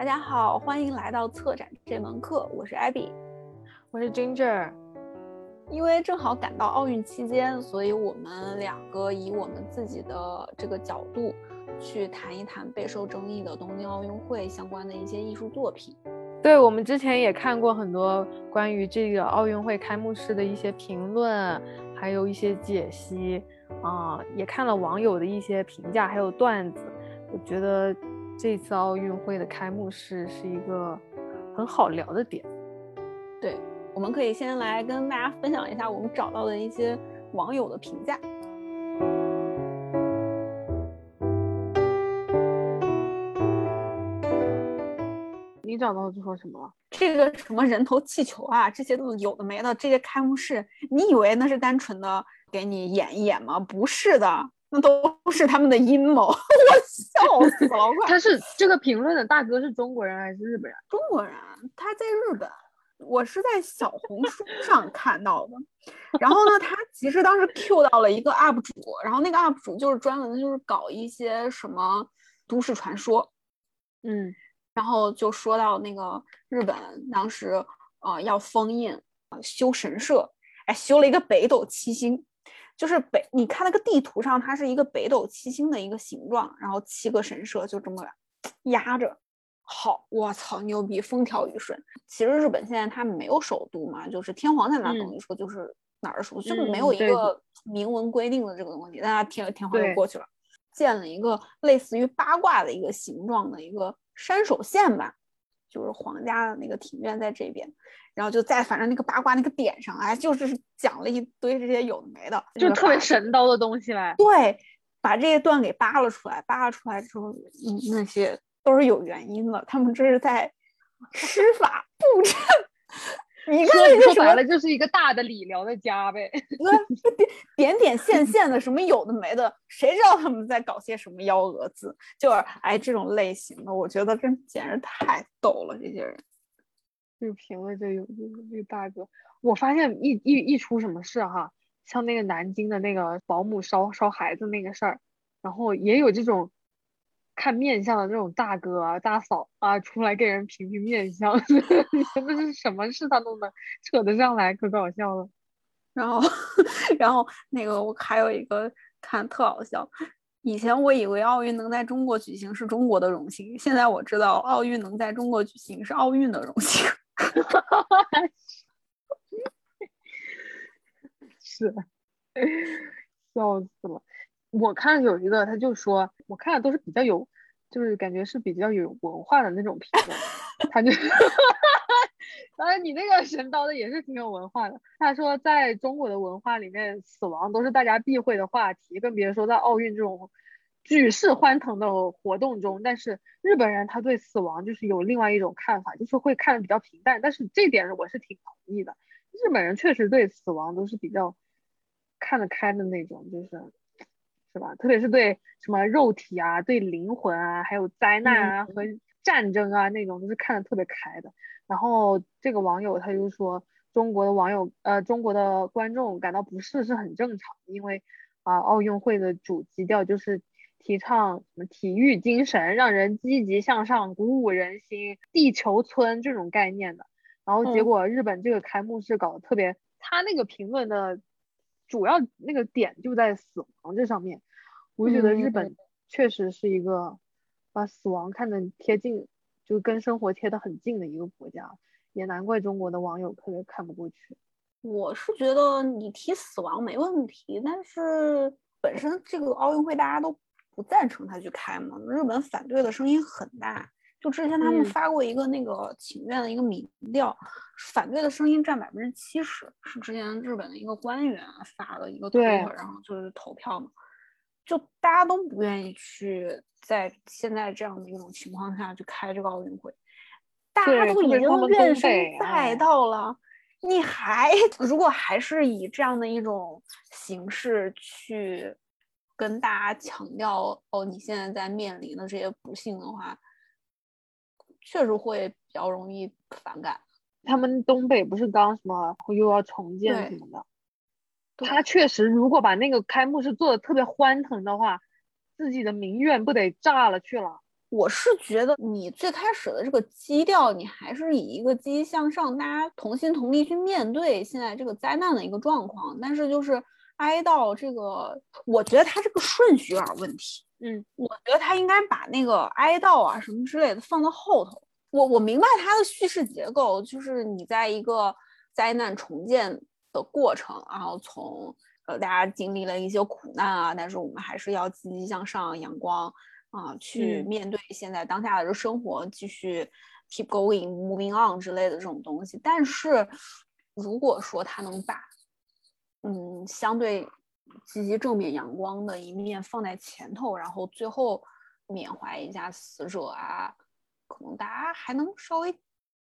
大家好，欢迎来到策展这门课，我是 Abby，我是 Ginger。因为正好赶到奥运期间，所以我们两个以我们自己的这个角度去谈一谈备受争议的东京奥运会相关的一些艺术作品。对，我们之前也看过很多关于这个奥运会开幕式的一些评论，还有一些解析啊，也看了网友的一些评价，还有段子。我觉得这次奥运会的开幕式是一个很好聊的点。对，我们可以先来跟大家分享一下我们找到的一些网友的评价。你找到就说什么了？这个什么人头气球啊，这些都有的没的。这些开幕式，你以为那是单纯的给你演一演吗？不是的。那都是他们的阴谋，我笑死了！他是这个评论的大哥是中国人还是日本人？中国人，他在日本。我是在小红书上看到的。然后呢，他其实当时 Q 到了一个 UP 主，然后那个 UP 主就是专门就是搞一些什么都市传说，嗯，然后就说到那个日本当时呃要封印啊修神社，哎，修了一个北斗七星。就是北，你看那个地图上，它是一个北斗七星的一个形状，然后七个神社就这么压着。好，我操，牛逼，风调雨顺。其实日本现在它没有首都嘛，就是天皇在哪等于说就是哪儿首都，就是没有一个明文规定的这个东西。但他天天皇就过去了，建了一个类似于八卦的一个形状的一个山手线吧。就是皇家的那个庭院在这边，然后就在反正那个八卦那个点上，哎，就是讲了一堆这些有的没的，就特别神叨的东西呗。对，把这些段给扒了出来，扒了出来之后，嗯，那些都是有原因的，他们这是在施法布阵。你看，说白了就是一个大的理疗的家呗。点点点线线的什么有的没的，谁知道他们在搞些什么幺蛾子？就是哎，这种类型的，我觉得真简直太逗了。这些人，这个评论就有这个大哥，我发现一一一出什么事哈，像那个南京的那个保姆烧烧孩子那个事儿，然后也有这种。看面相的那种大哥啊、大嫂啊，出来给人评评面相，真的是什么事他都能扯得上来，可搞笑了。然后，然后那个我还有一个看特好笑，以前我以为奥运能在中国举行是中国的荣幸，现在我知道奥运能在中国举行是奥运的荣幸。哈哈哈是，笑死了。我看有一个，他就说，我看的都是比较有，就是感觉是比较有文化的那种评论。他就，当然你那个神叨的也是挺有文化的。他说，在中国的文化里面，死亡都是大家避讳的话题，更别说在奥运这种举世欢腾的活动中。但是日本人他对死亡就是有另外一种看法，就是会看的比较平淡。但是这点我是挺同意的，日本人确实对死亡都是比较看得开的那种，就是。是吧？特别是对什么肉体啊、对灵魂啊，还有灾难啊和战争啊那种，都是看得特别开的。然后这个网友他就说，中国的网友呃，中国的观众感到不适是很正常，因为啊，奥运会的主基调就是提倡什么体育精神，让人积极向上，鼓舞人心，地球村这种概念的。然后结果日本这个开幕式搞得特别，他那个评论的。主要那个点就在死亡这上面，我就觉得日本确实是一个把死亡看得贴近，就跟生活贴得很近的一个国家，也难怪中国的网友特别看不过去。我是觉得你提死亡没问题，但是本身这个奥运会大家都不赞成他去开嘛，日本反对的声音很大。就之前他们发过一个那个请愿的一个民调，反对的声音占百分之七十，是之前日本的一个官员发的一个推特，然后就是投票嘛，就大家都不愿意去在现在这样的一种情况下去开这个奥运会，大家都已经怨声载道了，你还如果还是以这样的一种形式去跟大家强调哦，你现在在面临的这些不幸的话。确实会比较容易反感。他们东北不是刚什么又要重建什么的，他确实如果把那个开幕式做的特别欢腾的话，自己的民怨不得炸了去了。我是觉得你最开始的这个基调，你还是以一个积极向上，大家同心同力去面对现在这个灾难的一个状况。但是就是哀悼这个，我觉得他这个顺序有点问题。嗯，我觉得他应该把那个哀悼啊什么之类的放到后头。我我明白他的叙事结构，就是你在一个灾难重建的过程，然后从呃大家经历了一些苦难啊，但是我们还是要积极向上、阳光啊，去面对现在当下的生活，继续 keep going、moving on 之类的这种东西。但是如果说他能把嗯相对积极正面阳光的一面放在前头，然后最后缅怀一下死者啊。可能大家还能稍微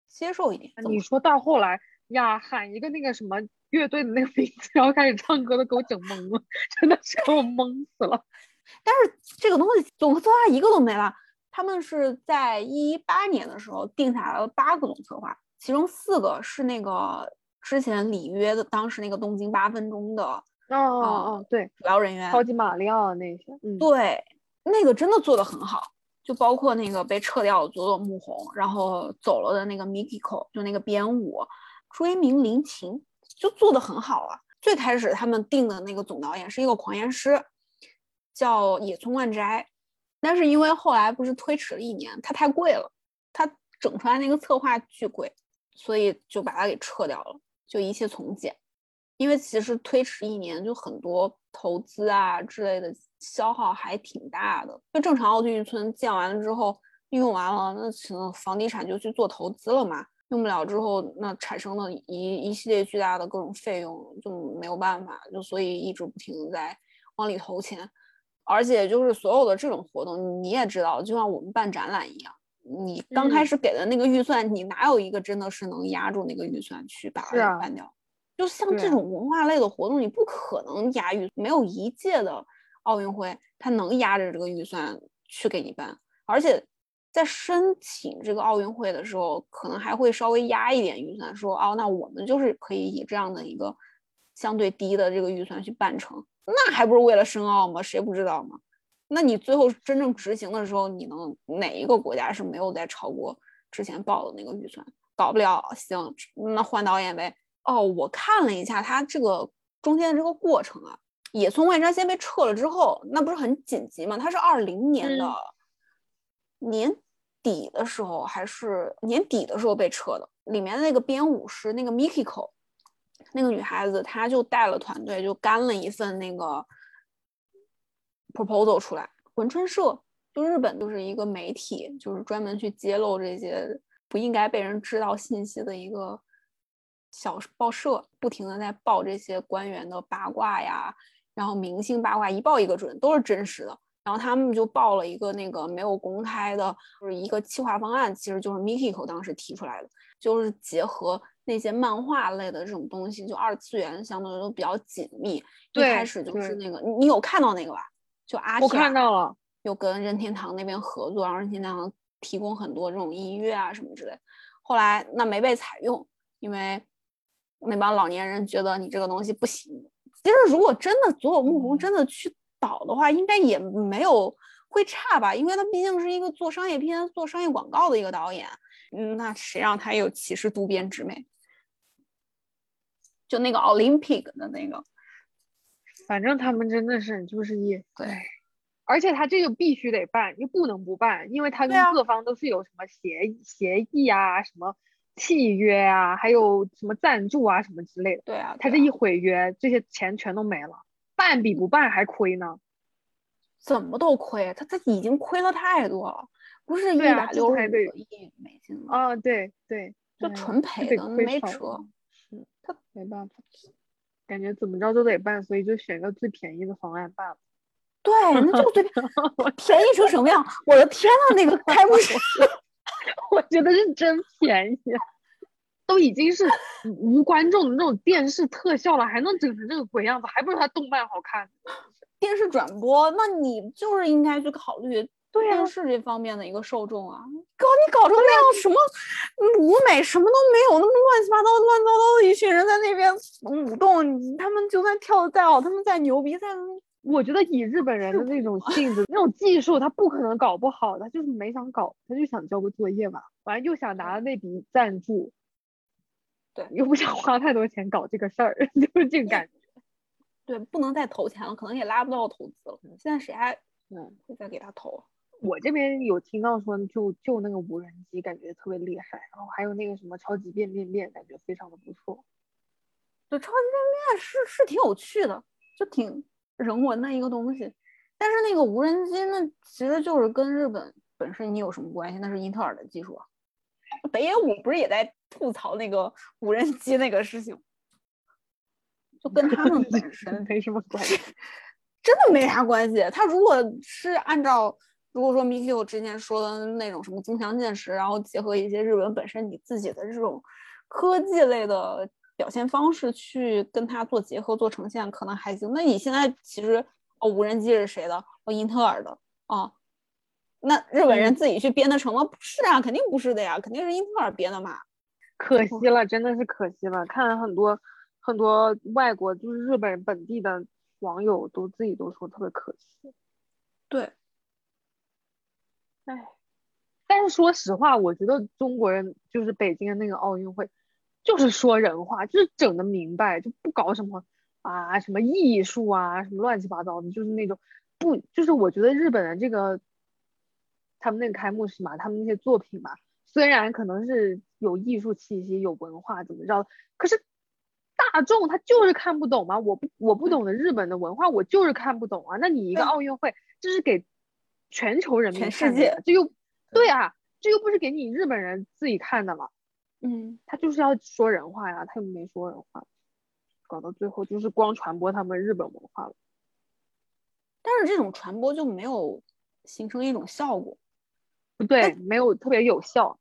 接受一点。你说到后来呀，喊一个那个什么乐队的那个名字，然后开始唱歌，都给我整懵了，真的是给我懵死了。但是这个东西总策划一个都没了。他们是在一八年的时候定下来了八个总策划，其中四个是那个之前里约的，当时那个东京八分钟的哦哦哦，对，主要人员，超级马里奥那些，嗯，对，那个真的做的很好。就包括那个被撤掉的佐佐木宏，然后走了的那个 Mikiko，就那个编舞追名林琴，就做的很好啊。最开始他们定的那个总导演是一个狂言师，叫野村万斋，但是因为后来不是推迟了一年，他太贵了，他整出来那个策划巨贵，所以就把他给撤掉了，就一切从简。因为其实推迟一年，就很多投资啊之类的消耗还挺大的。就正常奥运村建完了之后，用完了，那可能房地产就去做投资了嘛。用不了之后，那产生的一一系列巨大的各种费用就没有办法，就所以一直不停的在往里投钱。而且就是所有的这种活动，你也知道，就像我们办展览一样，你刚开始给的那个预算，你哪有一个真的是能压住那个预算去把它办掉？就像这种文化类的活动，你不可能压预，没有一届的奥运会它能压着这个预算去给你办，而且在申请这个奥运会的时候，可能还会稍微压一点预算，说哦，那我们就是可以以这样的一个相对低的这个预算去办成，那还不是为了申奥吗？谁不知道吗？那你最后真正执行的时候，你能哪一个国家是没有再超过之前报的那个预算？搞不了，行，那换导演呗。哦，我看了一下他这个中间的这个过程啊，野村万山先被撤了之后，那不是很紧急吗？他是二零年的年底的时候，还是年底的时候被撤的。里面的那个编舞是，那个 Mikiko，那个女孩子，她就带了团队，就干了一份那个 proposal 出来。文春社就日本就是一个媒体，就是专门去揭露这些不应该被人知道信息的一个。小报社不停的在报这些官员的八卦呀，然后明星八卦一报一个准，都是真实的。然后他们就报了一个那个没有公开的，就是一个企划方案，其实就是 Mikiko 当时提出来的，就是结合那些漫画类的这种东西，就二次元相对都比较紧密。一开始就是那个，你有看到那个吧？就阿我看到了，有跟任天堂那边合作，然后任天堂提供很多这种音乐啊什么之类。后来那没被采用，因为。那帮老年人觉得你这个东西不行。其实，如果真的佐佐木宏真的去导的话，应该也没有会差吧？因为他毕竟是一个做商业片、做商业广告的一个导演。嗯，那谁让他有歧视渡边直美？就那个 Olympic 的那个，反正他们真的是就是一对，而且他这个必须得办，又不能不办，因为他跟各方都是有什么协协议啊什么。契约啊，还有什么赞助啊，什么之类的。对啊，他这一毁约，这些钱全都没了，办比不办还亏呢。怎么都亏，他他已经亏了太多了，不是一百六十个亿美金吗？啊，对对，就纯赔的，没辙。是他没办法，感觉怎么着都得办，所以就选个最便宜的方案办了。对，那就最 便宜成什么样？我的天呐，那个 开幕式。我觉得是真便宜，都已经是无观众的那种电视特效了，还能整成这个鬼样子，还不如他动漫好看。电视转播，那你就是应该去考虑电视这方面的一个受众啊。搞你搞成那样，什么舞美什么都没有，那么乱七八糟、乱糟糟的一群人在那边舞动，他们就算跳的再好，他们再牛逼，再我觉得以日本人的那种性子、那种技术，他不可能搞不好，他就是没想搞，他就想交个作业嘛，完了又想拿那笔赞助，对，又不想花太多钱搞这个事儿，就是这个感觉。对，不能再投钱了，可能也拉不到投资了。现在谁还嗯会再给他投？我这边有听到说，就就那个无人机感觉特别厉害，然后还有那个什么超级变变变，感觉非常的不错。对，超级变变是是挺有趣的，就挺人文的一个东西。但是那个无人机那其实就是跟日本本身你有什么关系？那是英特尔的技术啊。北野武不是也在吐槽那个无人机那个事情？就跟他们本身 没什么关系，真的没啥关系。他如果是按照如果说 Mikio 之前说的那种什么增强现实，然后结合一些日本本身你自己的这种科技类的表现方式去跟它做结合做呈现，可能还行。那你现在其实哦，无人机是谁的？哦，英特尔的啊。那日本人自己去编的成吗？不是啊，肯定不是的呀，肯定是英特尔编的嘛。可惜了，真的是可惜了。看了很多。很多外国就是日本本地的网友都自己都说特别可惜，对，哎，但是说实话，我觉得中国人就是北京的那个奥运会，就是说人话，就是整的明白，就不搞什么啊什么艺术啊什么乱七八糟的，就是那种不就是我觉得日本的这个他们那个开幕式嘛，他们那些作品嘛，虽然可能是有艺术气息、有文化怎么着，可是。大众他就是看不懂嘛？我不我不懂的日本的文化，我就是看不懂啊。那你一个奥运会，这是给全球人民全世界，这又对啊，这又不是给你日本人自己看的嘛。嗯，他就是要说人话呀，他又没说人话，搞到最后就是光传播他们日本文化了。但是这种传播就没有形成一种效果，不对，没有特别有效。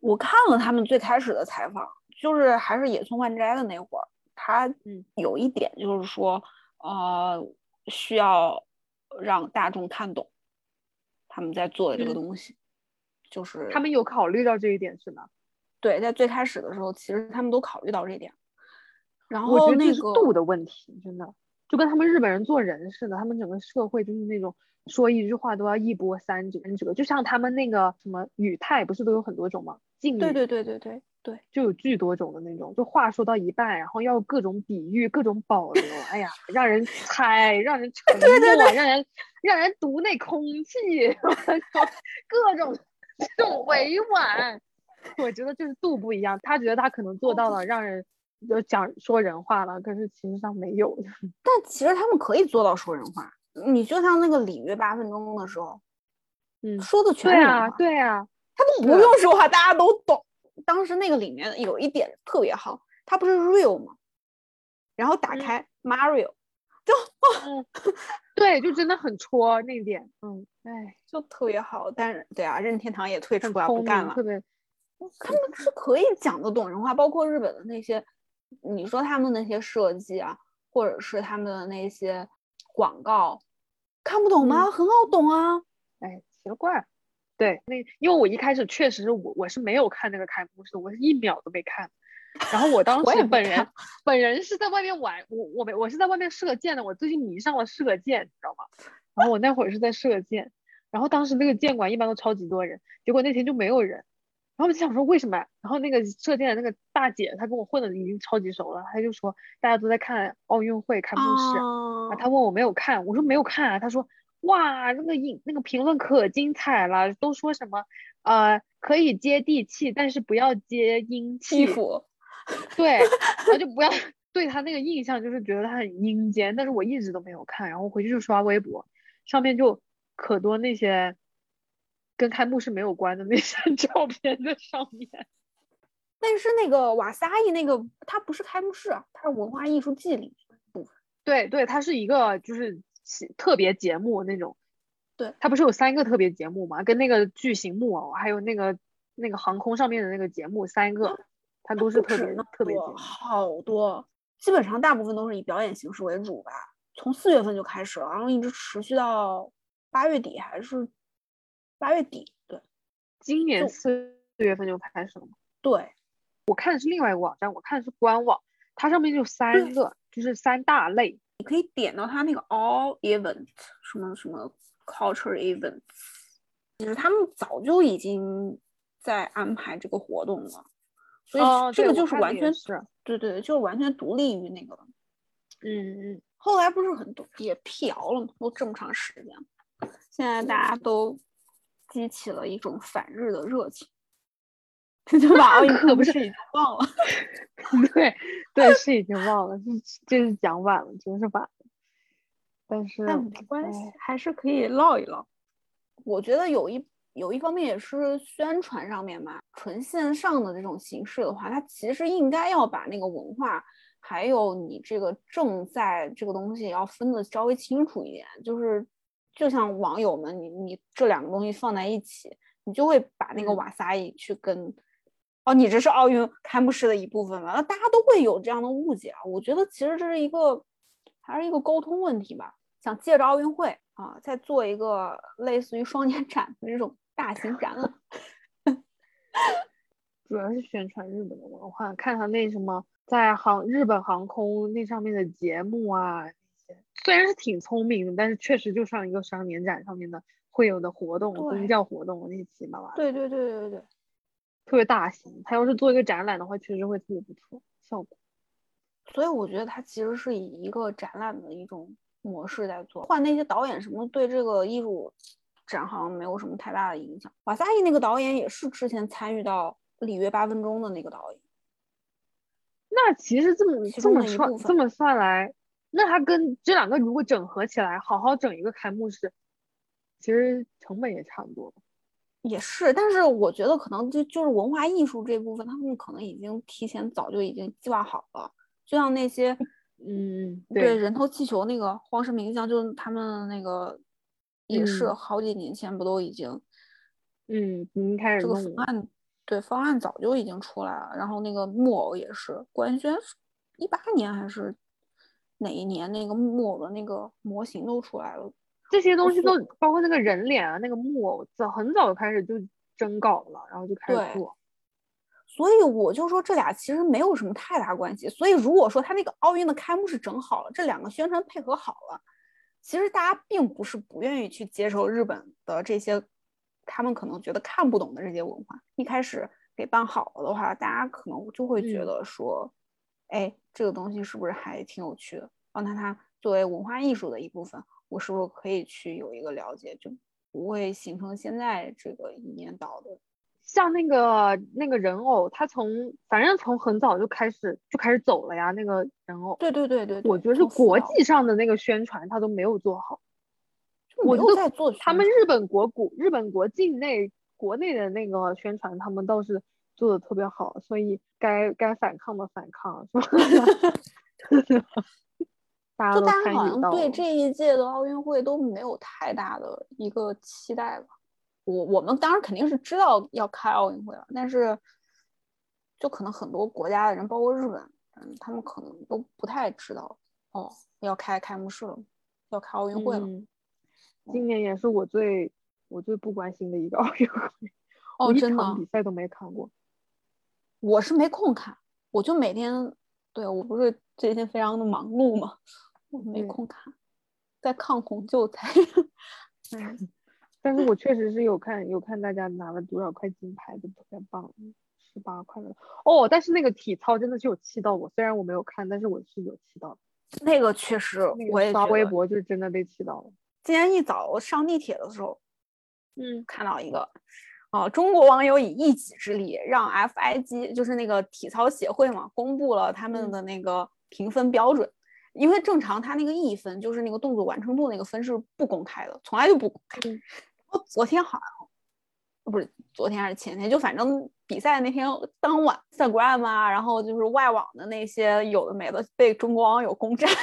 我看了他们最开始的采访。就是还是野村万斋的那会儿，他有一点就是说，呃，需要让大众看懂他们在做的这个东西，就是他们有考虑到这一点是吗？对，在最开始的时候，其实他们都考虑到这点。然后我觉得那个度的问题，真的就跟他们日本人做人似的，他们整个社会就是那种说一句话都要一波三折，就像他们那个什么语态，不是都有很多种吗？敬语，对对对对对。对，就有巨多种的那种，就话说到一半，然后要各种比喻、各种保留，哎呀，让人猜，让人 沉默，让人让人读那空气，各种这种委婉，我觉得就是度不一样。他觉得他可能做到了，让人就讲说人话了，可是其实上没有。但其实他们可以做到说人话，你就像那个里约八分钟的时候，嗯，说的全对啊，对啊，他都不用说话，大家都懂。当时那个里面有一点特别好，它不是 real 吗？然后打开 Mario，就 对，就真的很戳那点，嗯，哎，就特别好。但是对啊，任天堂也退出了，不干了。特别，他们是可以讲得懂人话，包括日本的那些，你说他们那些设计啊，或者是他们的那些广告，看不懂吗？很好懂啊，哎，奇了怪。对，那因为我一开始确实是我我是没有看那个开幕式，我是一秒都没看。然后我当时本人本人是在外面玩，我我没我是在外面射箭的，我最近迷上了射箭，你知道吗？然后我那会儿是在射箭，然后当时那个箭馆一般都超级多人，结果那天就没有人。然后我就想说为什么？然后那个射箭的那个大姐她跟我混的已经超级熟了，她就说大家都在看奥运会开幕式，啊，她问我没有看，我说没有看啊，她说。哇，那个影那个评论可精彩了，都说什么呃可以接地气，但是不要接阴气。对，然后就不要 对他那个印象就是觉得他很阴间，但是我一直都没有看，然后回去就刷微博，上面就可多那些跟开幕式没有关的那些 照片在上面。但是那个瓦萨伊那个它不是开幕式，它是文化艺术季里部分。对对，它是一个就是。特别节目那种，对，它不是有三个特别节目嘛？跟那个巨型木偶，还有那个那个航空上面的那个节目，三个，它都是特别特别节目，好多，基本上大部分都是以表演形式为主吧。从四月份就开始了，然后一直持续到八月底还是八月底？对，今年四四月份就开始了吗？对，我看的是另外一个网站，我看的是官网，它上面就三个，就是三大类。你可以点到它那个 all event 什么什么 culture events，其实他们早就已经在安排这个活动了，所以这个就是完全是，对对，就是完全独立于那个。嗯嗯。后来不是很多也辟谣了吗？都这么长时间，现在大家都激起了一种反日的热情。就把奥运课不是已经忘了？对对，是已经忘了，是就是讲晚了，真是晚了。但是但没关系，还是可以唠一唠。我觉得有一有一方面也是宣传上面嘛，纯线上的这种形式的话，它其实应该要把那个文化还有你这个正在这个东西要分的稍微清楚一点。就是就像网友们，你你这两个东西放在一起，你就会把那个瓦萨伊去跟。哦，你这是奥运开幕式的一部分吗？那大家都会有这样的误解啊。我觉得其实这是一个，还是一个沟通问题吧。想借着奥运会啊，再做一个类似于双年展的这种大型展览，主要是宣传日本的文化。看看那什么在航日本航空那上面的节目啊，那些虽然是挺聪明的，但是确实就像一个双年展上面的会有的活动、宗教活动那些七七八八。对对对对对。特别大型，他要是做一个展览的话，确实会特别不错效果。所以我觉得他其实是以一个展览的一种模式在做，换那些导演什么对这个艺术展好像没有什么太大的影响。瓦萨伊那个导演也是之前参与到《里约八分钟》的那个导演。那其实这么这么算这么算来，那他跟这两个如果整合起来，好好整一个开幕式，其实成本也差不多。也是，但是我觉得可能就就是文化艺术这部分，他们可能已经提前早就已经计划好了。就像那些，嗯，对，人头气球那个荒石明像，就是他们那个也是好几年前不都已经，嗯，已经开始这个方案，对，方案早就已经出来了。然后那个木偶也是，官宣一八年还是哪一年，那个木偶的那个模型都出来了。这些东西都包括那个人脸啊，那个木偶早很早就开始就征稿了，然后就开始做。所以我就说这俩其实没有什么太大关系。所以如果说他那个奥运的开幕式整好了，这两个宣传配合好了，其实大家并不是不愿意去接受日本的这些他们可能觉得看不懂的这些文化。一开始给办好了的话，大家可能就会觉得说，哎，这个东西是不是还挺有趣的？让它它作为文化艺术的一部分。我是不是可以去有一个了解，就不会形成现在这个一面倒的？像那个那个人偶，他从反正从很早就开始就开始走了呀。那个人偶，对对对对，我觉得是国际上的那个宣传他都没有做好。我都在做，他们日本国古日本国境内国内的那个宣传，他们倒是做的特别好，所以该该反抗的反抗，是吧？就大家好像对这一届的奥运会都没有太大的一个期待吧。我我们当然肯定是知道要开奥运会了，但是就可能很多国家的人，包括日本，嗯，他们可能都不太知道哦，要开开幕式了，要开奥运会了。今年也是我最我最不关心的一个奥运会，哦，真的比赛都没看过。我是没空看，我就每天对我不是最近非常的忙碌嘛。我没空看，在抗洪救灾。嗯，但是我确实是有看，有看大家拿了多少块金牌的，特别棒，十八块了。哦，但是那个体操真的是有气到我，虽然我没有看，但是我是有气到的。那个确实，我也刷微博就真的被气到了。今天一早上地铁的时候，嗯，看到一个，啊，中国网友以一己之力让 FIG，就是那个体操协会嘛，公布了他们的那个评分标准。因为正常他那个一分就是那个动作完成度那个分是不公开的，从来就不公开。我昨天好像不是昨天还是前天，就反正比赛那天当晚，Instagram 啊，然后就是外网的那些有的没的被中国网友攻占，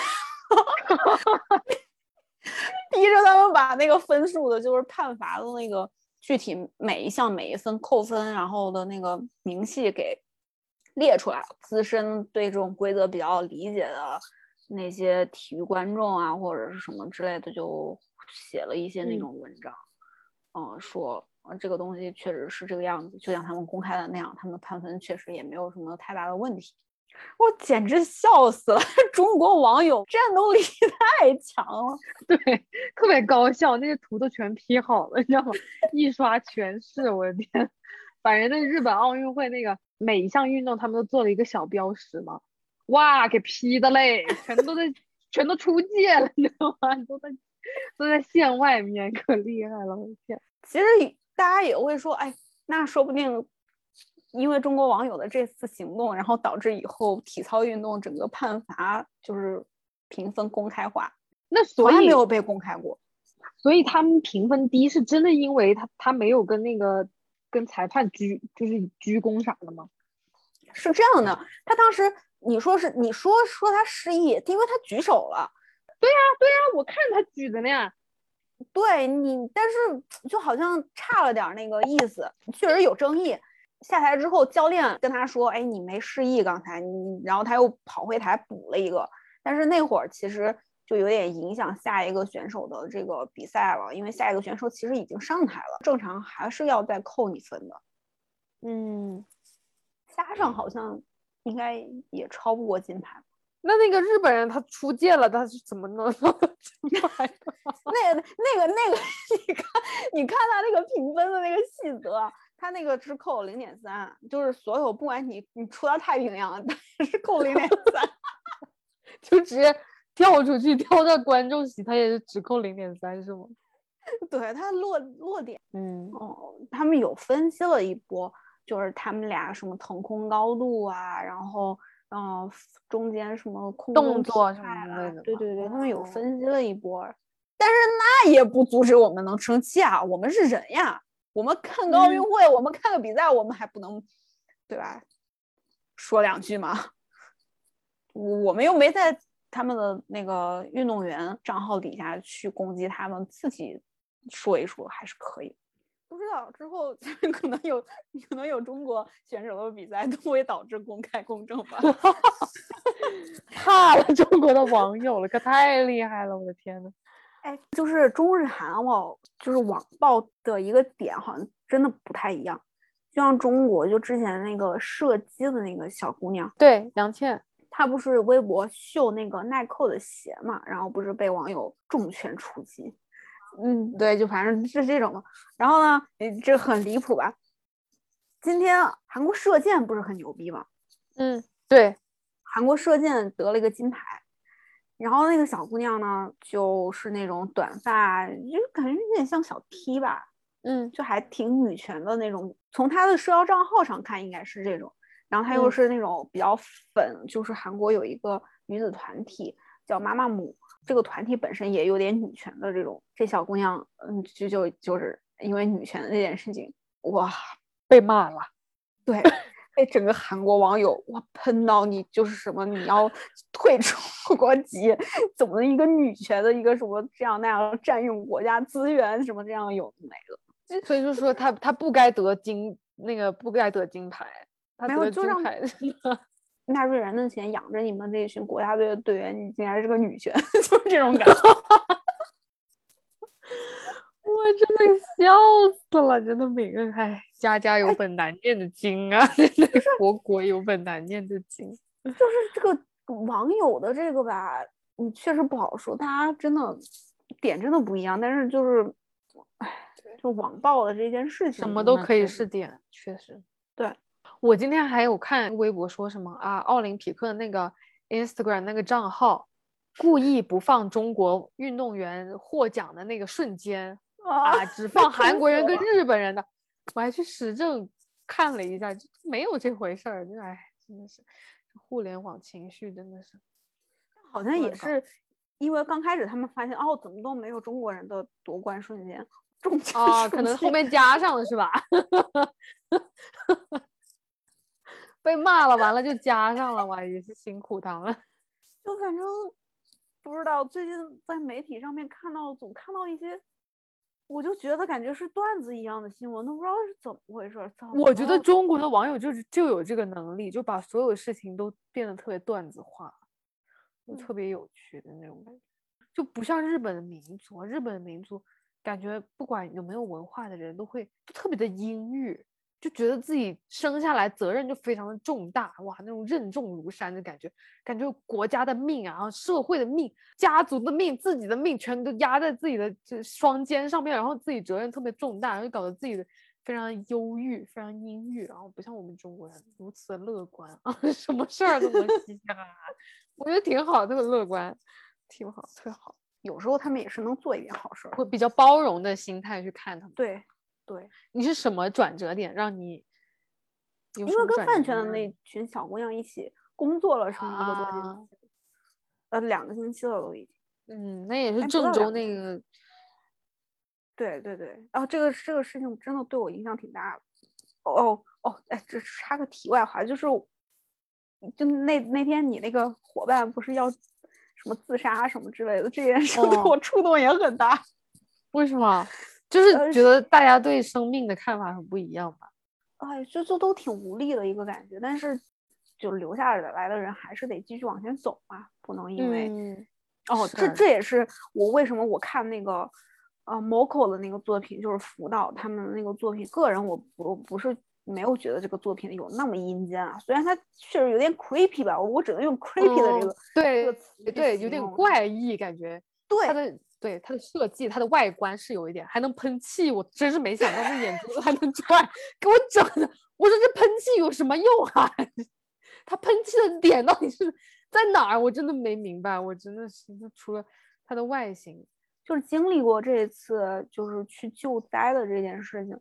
逼着他们把那个分数的，就是判罚的那个具体每一项每一分扣分，然后的那个明细给列出来了。资深对这种规则比较理解的。那些体育观众啊，或者是什么之类的，就写了一些那种文章，嗯，说啊这个东西确实是这个样子，就像他们公开的那样，他们的判分确实也没有什么太大的问题。我简直笑死了！中国网友战斗力 太强了，对，特别高效，那些图都全 P 好了，你知道吗？一刷全是，我的天！反正那日本奥运会那个每一项运动，他们都做了一个小标识嘛，哇，给批的嘞，全都在，全都出界了，你知道吗？都在都在线外面，可厉害了，我的天！其实大家也会说，哎，那说不定。因为中国网友的这次行动，然后导致以后体操运动整个判罚就是评分公开化，那所以没有被公开过，所以他们评分低是真的，因为他他没有跟那个跟裁判鞠就是鞠躬啥的吗？是这样的，他当时你说是你说说他失忆，因为他举手了，对呀对呀，我看他举的呢，对你，但是就好像差了点那个意思，确实有争议。下台之后，教练跟他说：“哎，你没失忆刚才你。”然后他又跑回台补了一个，但是那会儿其实就有点影响下一个选手的这个比赛了，因为下一个选手其实已经上台了，正常还是要再扣你分的。嗯，加上好像应该也超不过金牌。那那个日本人他出界了，他是怎么能 金牌的？那个、那个、那个，你看，你看他那个评分的那个细则。他那个只扣零点三，就是所有不管你你出到太平洋，也是扣零点三，就直接跳出去跳到观众席，他也是只扣零点三，是吗？对他落落点，嗯哦，他们有分析了一波，就是他们俩什么腾空高度啊，然后嗯中间什么空动作什么之类的，对对对，他们有分析了一波，但是那也不阻止我们能生气啊，我们是人呀。我们看个奥运会，我们看个比赛，我们还不能，对吧？说两句吗？我们又没在他们的那个运动员账号底下去攻击他们，自己说一说还是可以。不知道之后 可能有可能有中国选手的比赛都会导致公开公正吧？怕了中国的网友了，可太厉害了！我的天呐。哎，就是中日韩哦，就是网暴的一个点，好像真的不太一样。就像中国，就之前那个射击的那个小姑娘，对杨倩，她不是微博秀那个耐克的鞋嘛，然后不是被网友重拳出击。嗯，对，就反正是这种。然后呢，这很离谱吧？今天韩国射箭不是很牛逼吗？嗯，对，韩国射箭得了一个金牌。然后那个小姑娘呢，就是那种短发，就感觉有点像小 T 吧，嗯，就还挺女权的那种。从她的社交账号上看，应该是这种。然后她又是那种比较粉，就是韩国有一个女子团体叫妈妈母，这个团体本身也有点女权的这种。这小姑娘，嗯，就就就是因为女权的这件事情，哇，被骂了。对。被整个韩国网友哇喷到你就是什么你要退出 国籍，怎么一个女权的一个什么这样那样占用国家资源什么这样有没了，所以就说他他不该得金那个不该得金牌，他得金牌，纳税人的钱养着你们这群国家队的队员，你竟然是个女权，就是这种感觉。我真的笑死了，真的每个哎，家家有本难念的经啊，真的国国有本难念的经。就是这个网友的这个吧，你确实不好说，大家真的点真的不一样。但是就是，哎，就网暴的这件事情，什么都可以是点，确实。对我今天还有看微博说什么啊，奥林匹克那个 Instagram 那个账号故意不放中国运动员获奖的那个瞬间。啊，只放韩国人跟 日本人的，我还去实证看了一下，就没有这回事儿。就哎，真的是互联网情绪真的是，好像也是因为刚开始他们发现哦，怎么都没有中国人的夺冠瞬间，中啊，可能后面加上了是吧？被骂了，完了就加上了，哇，也是辛苦他们。就反正不知道，最近在媒体上面看到，总看到一些。我就觉得感觉是段子一样的新闻，都不知道是怎么回事。我觉得中国的网友就是就有这个能力，就把所有事情都变得特别段子化，就特别有趣的那种感觉，就不像日本的民族。日本的民族感觉不管有没有文化的人都会特别的阴郁，就觉得自己生下来责任就非常的重大，哇，那种任重如山的感觉，感觉国家的命啊，然后社会的命、家族的命、自己的命，全都压在自己的这双肩上面，然后自己责任特别重大，然后搞得自己的非常忧郁、非常阴郁，然后不像我们中国人如此的乐观啊，什么事儿都能嘻嘻哈哈，我觉得挺好，特别乐观，挺好，特别好。有时候他们也是能做一点好事儿，会比较包容的心态去看他们。对。对，你是什么转折点让你？因为跟饭圈的那群小姑娘一起工作了什么一个多星期，呃，两个星期了都已经。嗯，那也是郑州那个。对对对，然后这个这个事情真的对我影响挺大的。哦哦，哎，这插个题外话，就是，就那那天你那个伙伴不是要什么自杀什么之类的，这件事 对我触动也很大。为什么？就是觉得大家对生命的看法很不一样吧？哎，就就都挺无力的一个感觉。但是，就留下来的人还是得继续往前走嘛，不能因为……哦，这这也是我为什么我看那个呃 Moco 的那个作品，就是辅导他们的那个作品。个人我不不是没有觉得这个作品有那么阴间啊，虽然它确实有点 creepy 吧，我只能用 creepy 的这个对这个词对，有点怪异感觉。对它的。对它的设计，它的外观是有一点，还能喷气，我真是没想到那眼珠子还能转，给我整的，我说这喷气有什么用啊？它喷气的点到底是在哪儿？我真的没明白，我真的是除了它的外形，就是经历过这次就是去救灾的这件事情，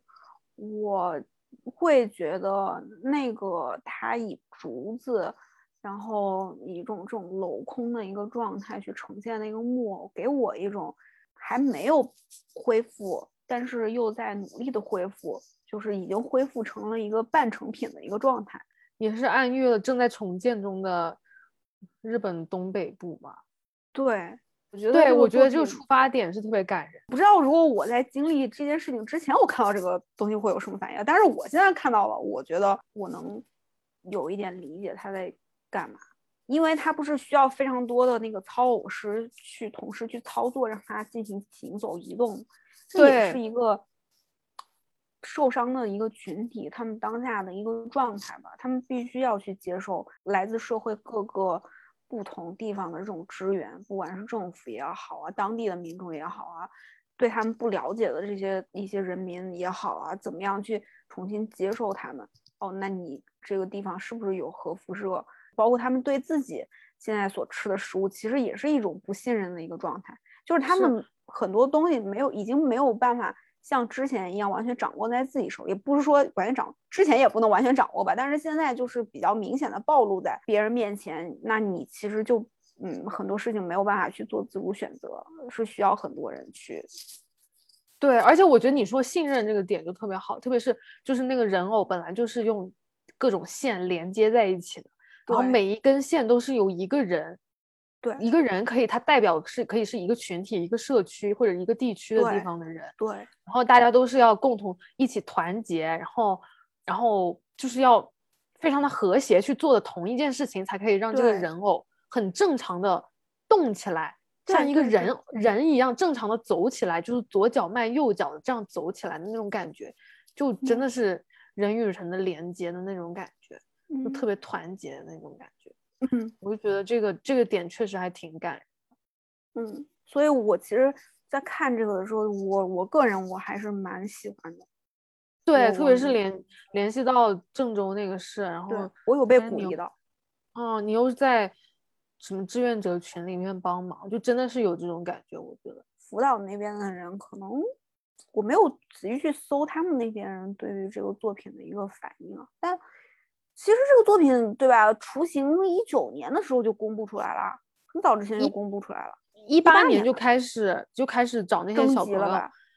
我会觉得那个它以竹子。然后以一种这种镂空的一个状态去呈现那个木偶，给我一种还没有恢复，但是又在努力的恢复，就是已经恢复成了一个半成品的一个状态，也是暗喻了正在重建中的日本东北部吧。对，我觉得，对我觉得这个出发点是特别感人。不知道如果我在经历这件事情之前，我看到这个东西会有什么反应，但是我现在看到了，我觉得我能有一点理解他在。干嘛？因为他不是需要非常多的那个操偶师去同时去操作，让他进行行走移动，这也是一个受伤的一个群体，他们当下的一个状态吧。他们必须要去接受来自社会各个不同地方的这种支援，不管是政府也好啊，当地的民众也好啊，对他们不了解的这些一些人民也好啊，怎么样去重新接受他们？哦，那你这个地方是不是有核辐射？包括他们对自己现在所吃的食物，其实也是一种不信任的一个状态。就是他们很多东西没有，已经没有办法像之前一样完全掌握在自己手里。也不是说完全掌，之前也不能完全掌握吧。但是现在就是比较明显的暴露在别人面前，那你其实就嗯很多事情没有办法去做自主选择，是需要很多人去。对，而且我觉得你说信任这个点就特别好，特别是就是那个人偶本来就是用各种线连接在一起的。然后每一根线都是由一个人，对，一个人可以，他代表是可以是一个群体、一个社区或者一个地区的地方的人，对。然后大家都是要共同一起团结，然后，然后就是要非常的和谐去做的同一件事情，才可以让这个人偶很正常的动起来，像一个人人一样正常的走起来，就是左脚迈右脚的这样走起来的那种感觉，就真的是人与人的连接的那种感觉。就特别团结的那种感觉，嗯，我就觉得这个这个点确实还挺感人，嗯，所以我其实，在看这个的时候，我我个人我还是蛮喜欢的，对，特别是联联系到郑州那个事，然后我有被鼓励到，哦，你又在什么志愿者群里面帮忙，就真的是有这种感觉，我觉得。辅导那边的人可能我没有仔细去搜他们那边人对于这个作品的一个反应啊，但。其实这个作品，对吧？雏形一九年的时候就公布出来了，很早之前就公布出来了。一八年就开始就开始找那些小朋友，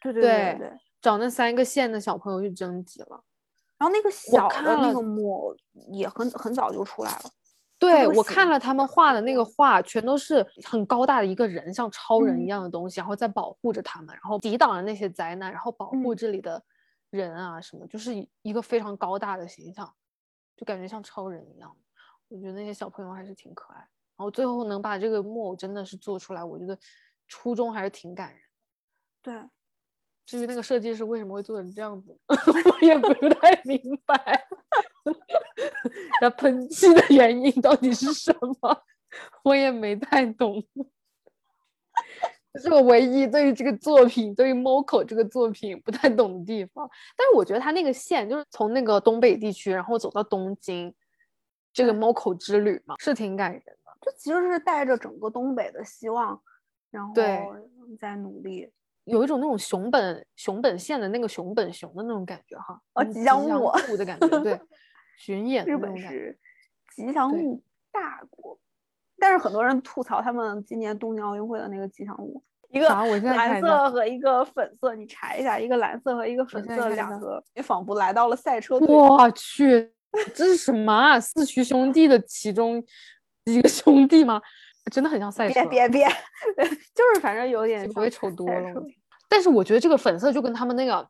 对对对对，找那三个县的小朋友去征集了。然后那个小的那个木也很很早就出来了。对我看了他们画的那个画，全都是很高大的一个人，像超人一样的东西，然后在保护着他们，然后抵挡了那些灾难，然后保护这里的人啊什么，就是一个非常高大的形象。就感觉像超人一样，我觉得那些小朋友还是挺可爱。然后最后能把这个木偶真的是做出来，我觉得初衷还是挺感人。对，至于那个设计师为什么会做成这样子，我也不太明白。那喷漆的原因到底是什么？我也没太懂。这是我唯一对于这个作品，对于 Moco 这个作品不太懂的地方。但是我觉得他那个线就是从那个东北地区，然后走到东京，这个 Moco 之旅嘛，是挺感人的。这其实是带着整个东北的希望，然后在努力。有一种那种熊本熊本县的那个熊本熊的那种感觉哈，哦，吉祥物的感觉，对，巡演日本是吉祥物大国，但是很多人吐槽他们今年东京奥运会的那个吉祥物，一个蓝色和一个粉色，你查一下，一个蓝色和一个粉色两个，也仿佛来到了赛车队。我去，这是什么啊？四驱兄弟的其中一个兄弟吗？真的很像赛车，别别别，就是反正有点不会丑多了。但是我觉得这个粉色就跟他们那个，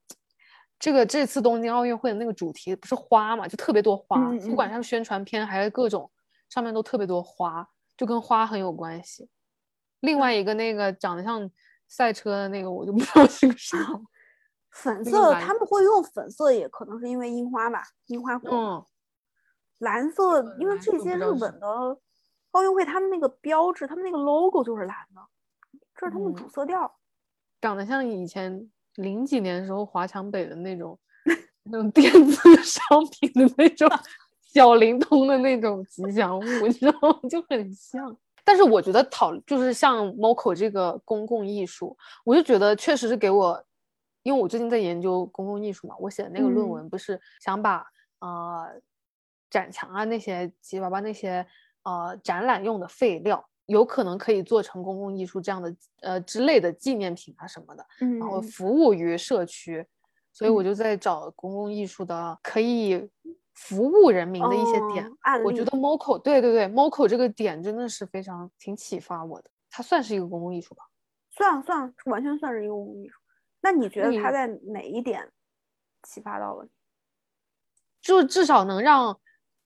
这个这次东京奥运会的那个主题不是花嘛，就特别多花，不管是宣传片还是各种上面都特别多花，就跟花很有关系。另外一个那个长得像赛车的那个，我就不知道是个啥。粉色他们会用粉色，也可能是因为樱花吧，樱花火。嗯。蓝色，因为这些日本的。奥运会他们那个标志，他们那个 logo 就是蓝的，这是他们主色调，长得像以前零几年时候华强北的那种那种电子 商品的那种小灵通的那种吉祥物，你知道吗？就很像。但是我觉得讨就是像 Moco 这个公共艺术，我就觉得确实是给我，因为我最近在研究公共艺术嘛，我写的那个论文不是想把呃展墙啊那些七七八八那些。呃，展览用的废料有可能可以做成公共艺术这样的呃之类的纪念品啊什么的，然后服务于社区，所以我就在找公共艺术的可以服务人民的一些点。我觉得 Moco 对对对，Moco 这个点真的是非常挺启发我的。它算是一个公共艺术吧？算算，完全算是一个公共艺术。那你觉得它在哪一点启发到了？就至少能让。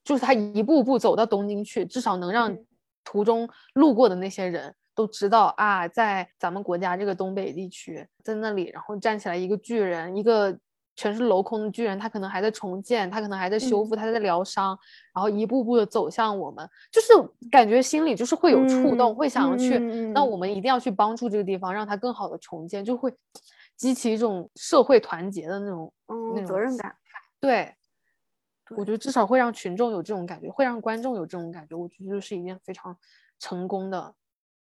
就是他一步步走到东京去，至少能让途中路过的那些人都知道啊，在咱们国家这个东北地区，在那里，然后站起来一个巨人，一个全是镂空的巨人，他可能还在重建，他可能还在修复，他在疗伤，然后一步步的走向我们，就是感觉心里就是会有触动，会想要去，那我们一定要去帮助这个地方，让它更好的重建，就会激起一种社会团结的那种那种责任感，对。我觉得至少会让群众有这种感觉，会让观众有这种感觉，我觉得是一件非常成功的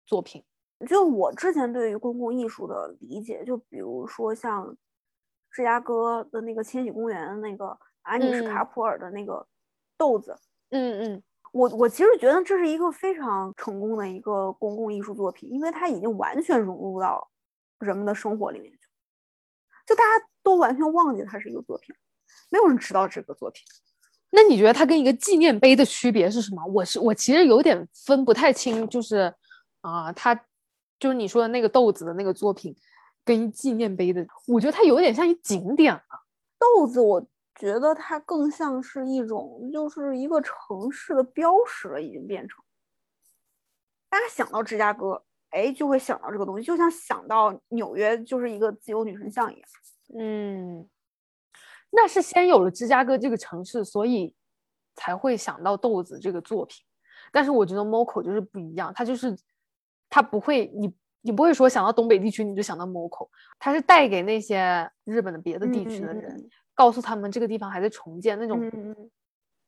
作品。就我之前对于公共艺术的理解，就比如说像芝加哥的那个千禧公园那个安妮什卡普尔的那个豆子，嗯嗯，我我其实觉得这是一个非常成功的一个公共艺术作品，因为它已经完全融入到人们的生活里面去，就大家都完全忘记它是一个作品，没有人知道这个作品。那你觉得它跟一个纪念碑的区别是什么？我是我其实有点分不太清，就是啊，它就是你说的那个豆子的那个作品，跟纪念碑的，我觉得它有点像一景点了。豆子，我觉得它更像是一种，就是一个城市的标识了，已经变成。大家想到芝加哥，哎，就会想到这个东西，就像想到纽约就是一个自由女神像一样。嗯。那是先有了芝加哥这个城市，所以才会想到豆子这个作品。但是我觉得 Moco 就是不一样，它就是它不会，你你不会说想到东北地区你就想到 Moco，它是带给那些日本的别的地区的人，告诉他们这个地方还在重建，那种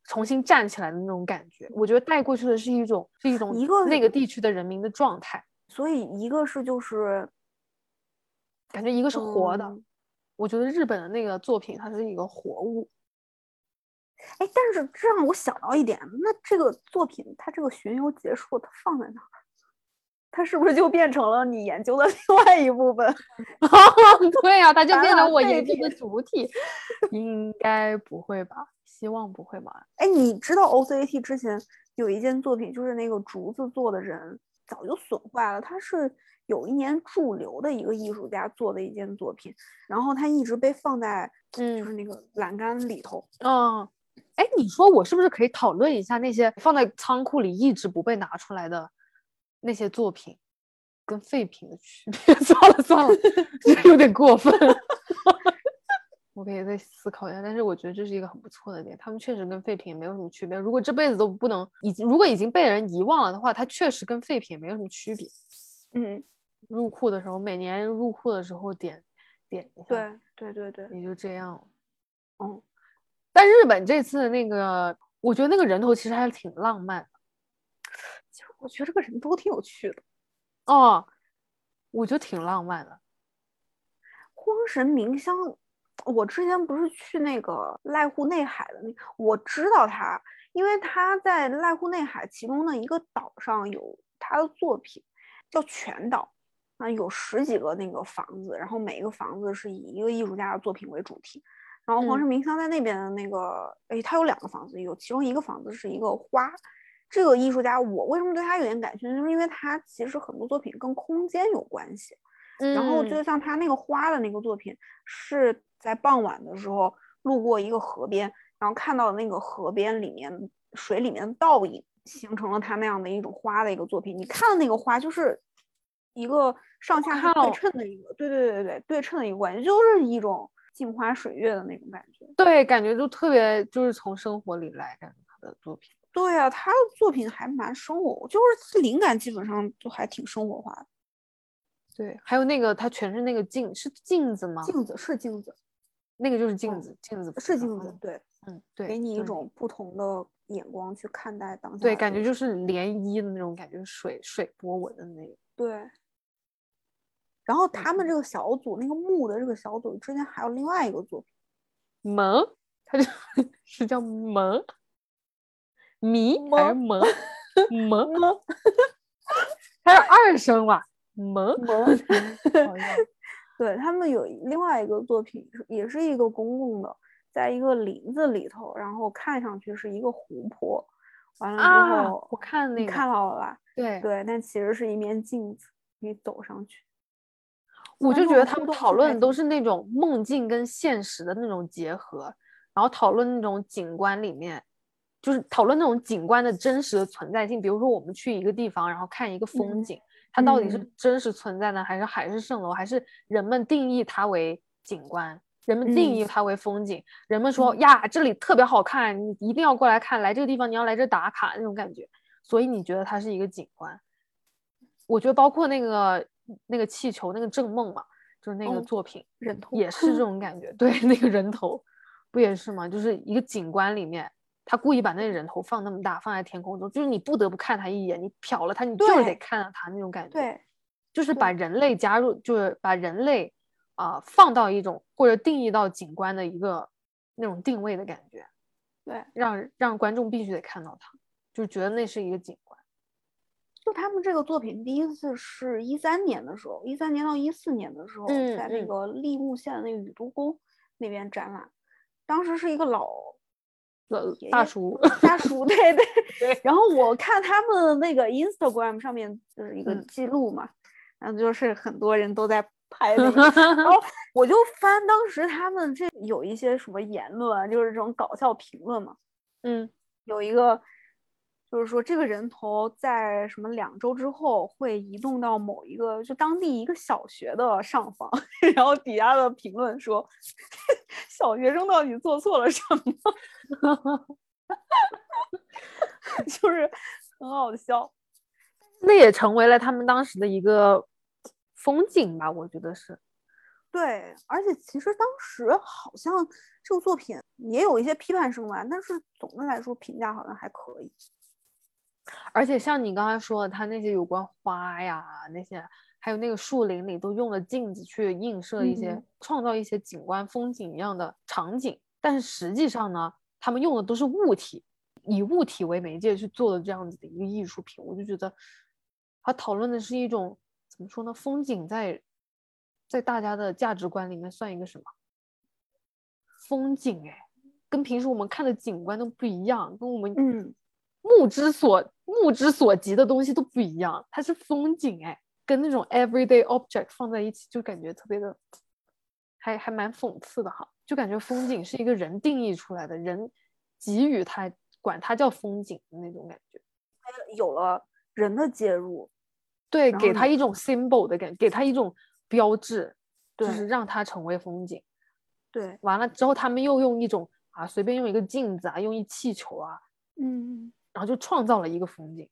重新站起来的那种感觉。我觉得带过去的是一种是一种一个那个地区的人民的状态。所以一个是就是感觉一个是活的。我觉得日本的那个作品，它是一个活物。哎，但是这让我想到一点，那这个作品它这个巡游结束，它放在哪儿？它是不是就变成了你研究的 另外一部分？对呀，它就变成我研究的主体。应该不会吧？希望不会吧？哎，你知道 OCAT 之前有一件作品，就是那个竹子做的人早就损坏了，它是。有一年驻留的一个艺术家做的一件作品，然后他一直被放在嗯，就是那个栏杆里头。嗯，哎，你说我是不是可以讨论一下那些放在仓库里一直不被拿出来的那些作品跟废品的区别？算 了算了，有点过分。我可以再思考一下。但是我觉得这是一个很不错的点，他们确实跟废品没有什么区别。如果这辈子都不能已经，如果已经被人遗忘了的话，它确实跟废品没有什么区别。嗯，入库的时候，每年入库的时候点点一下，对对对对，也就这样。嗯，但日本这次那个，我觉得那个人头其实还挺浪漫我觉得这个人都挺有趣的。哦，我觉得挺浪漫的。荒神明香，我之前不是去那个濑户内海的那，我知道他，因为他在濑户内海其中的一个岛上有他的作品，叫全岛，啊，有十几个那个房子，然后每一个房子是以一个艺术家的作品为主题。然后荒神明香在那边的那个，哎，他有两个房子，有其中一个房子是一个花。这个艺术家，我为什么对他有点感兴趣，就是因为他其实很多作品跟空间有关系。然后就像他那个花的那个作品，是在傍晚的时候路过一个河边，然后看到那个河边里面水里面的倒影，形成了他那样的一种花的一个作品。你看的那个花就是一个上下对称的一个，对对对对对称的一个关系，就是一种镜花水月的那种感觉。对，感觉就特别就是从生活里来，感觉他的作品。对呀，他的作品还蛮生活，就是灵感基本上都还挺生活化的。对，还有那个，他全是那个镜，是镜子吗？镜子是镜子，那个就是镜子，镜子是镜子，对，嗯，对，给你一种不同的眼光去看待当下。对，感觉就是涟漪的那种感觉，水水波纹的那个。对。然后他们这个小组，那个木的这个小组之前还有另外一个作品，萌，他就 是叫萌，迷还是萌萌萌，还有二声吧。萌萌，对他们有另外一个作品，也是一个公共的，在一个林子里头，然后看上去是一个湖泊，完了之后我看那个看到了吧？对。对，但其实是一面镜子，你走上去，我就觉得他们讨论都是那种梦境跟现实的那种结合，然后讨论那种景观里面，就是讨论那种景观的真实的存在性，比如说我们去一个地方，然后看一个风景。它到底是真实存在呢，还是海市蜃楼，还是人们定义它为景观，人们定义它为风景？人们说呀，这里特别好看，你一定要过来看，来这个地方你要来这打卡那种感觉。所以你觉得它是一个景观？我觉得包括那个那个气球那个正梦嘛，就是那个作品人头也是这 种感觉。对，那个人头不也是吗？就是一个景观里面。他故意把那个人头放那么大，放在天空中，就是你不得不看他一眼，你瞟了他，你就是得看到他那种感觉。对，就是把人类加入，就是把人类啊放到一种或者定义到景观的一个那种定位的感觉。对，让让观众必须得看到他，就觉得那是一个景观。就他们这个作品第一次是一三年的时候，一三年到一四年的时候，在那个立木县的那个宇都宫那边展览，当时是一个老。大叔，大叔，对对对。然后我看他们那个 Instagram 上面就是一个记录嘛，然后就是很多人都在拍那个，然后 我就翻当时他们这有一些什么言论，就是这种搞笑评论嘛。嗯，有一个就是说这个人头在什么两周之后会移动到某一个就当地一个小学的上方，然后底下的评论说 小学生到底做错了什么？就是很好笑，那也成为了他们当时的一个风景吧，我觉得是。对，而且其实当时好像这个作品也有一些批判声吧，但是总的来说评价好像还可以。而且像你刚才说的，他那些有关花呀那些，还有那个树林里都用了镜子去映射一些，创造一些景观风景一样的场景，但是实际上呢？他们用的都是物体，以物体为媒介去做的这样子的一个艺术品，我就觉得，他讨论的是一种怎么说呢？风景在在大家的价值观里面算一个什么？风景哎，跟平时我们看的景观都不一样，跟我们嗯目之所目之所及的东西都不一样。它是风景哎，跟那种 everyday object 放在一起，就感觉特别的，还还蛮讽刺的哈。就感觉风景是一个人定义出来的，人给予它，管它叫风景的那种感觉。有了人的介入，对，给它一种 symbol 的感觉，给它一种标志，就是让它成为风景。对，完了之后他们又用一种啊，随便用一个镜子啊，用一气球啊，嗯然后就创造了一个风景。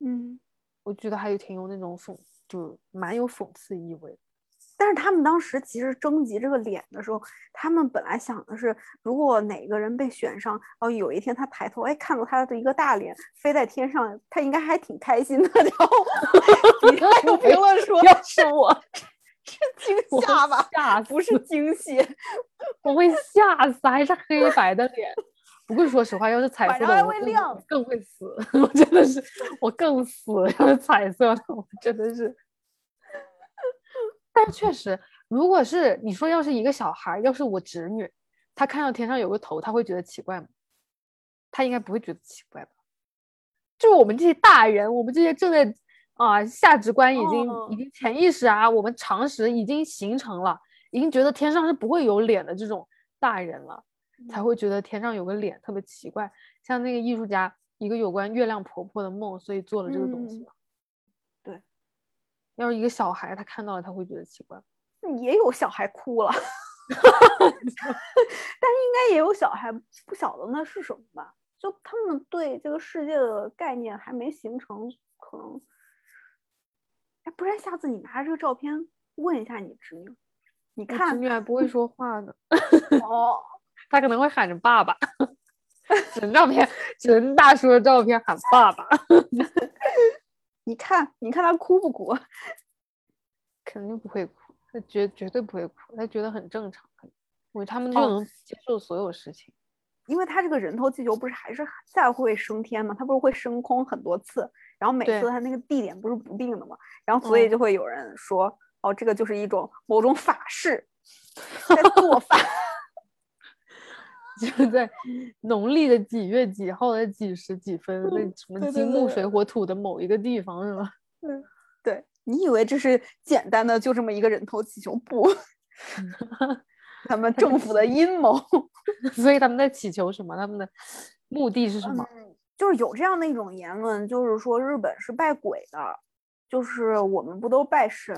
嗯。我觉得还有挺有那种讽，就蛮有讽刺意味。但是他们当时其实征集这个脸的时候，他们本来想的是，如果哪个人被选上，哦，有一天他抬头，哎，看到他的一个大脸飞在天上，他应该还挺开心的。然后底下有评论说，要是我 是惊吓吧，吓不是惊 喜，我会吓死，还是黑白的脸。不过说实话，要是彩色的，还我更会亮更会死。我真的是，我更死。要是彩色的，我真的是。但是确实，如果是你说，要是一个小孩，要是我侄女，她看到天上有个头，她会觉得奇怪吗？她应该不会觉得奇怪吧？就我们这些大人，我们这些正在啊价值观已经、哦已经潜意识啊，我们常识已经形成了，已经觉得天上是不会有脸的这种大人了，才会觉得天上有个脸特别奇怪。像那个艺术家，一个有关月亮婆婆的梦，所以做了这个东西嗯。对，要是一个小孩，他看到了，他会觉得奇怪。也有小孩哭了，但是应该也有小孩不晓得那是什么吧？就他们对这个世界的概念还没形成，可能，哎，不然下次你拿这个照片问一下你侄女，你看侄看女还不会说话呢，哦，她可能会喊着爸爸。只能照片，只能大叔的照片喊爸爸，你看，你看他哭不哭？肯定不会哭，他绝绝对不会哭，他觉得很正常。我他们就哦能接受所有事情。因为他这个人头气球不是还是再会升天嘛？他不是会升空很多次，然后每次他那个地点不是不定的嘛，然后所以嗯就会有人说，哦，这个就是一种某种法事，在做法。就在农历的几月几号的几时几分，那什么金木水火土的某一个地方是吧？对你以为这是简单的就这么一个人头气球？不，他们政府的阴谋。所以他们在祈求什么？他们的目的是什么？嗯，就是有这样的一种言论，就是说日本是拜鬼的，就是我们不都拜神，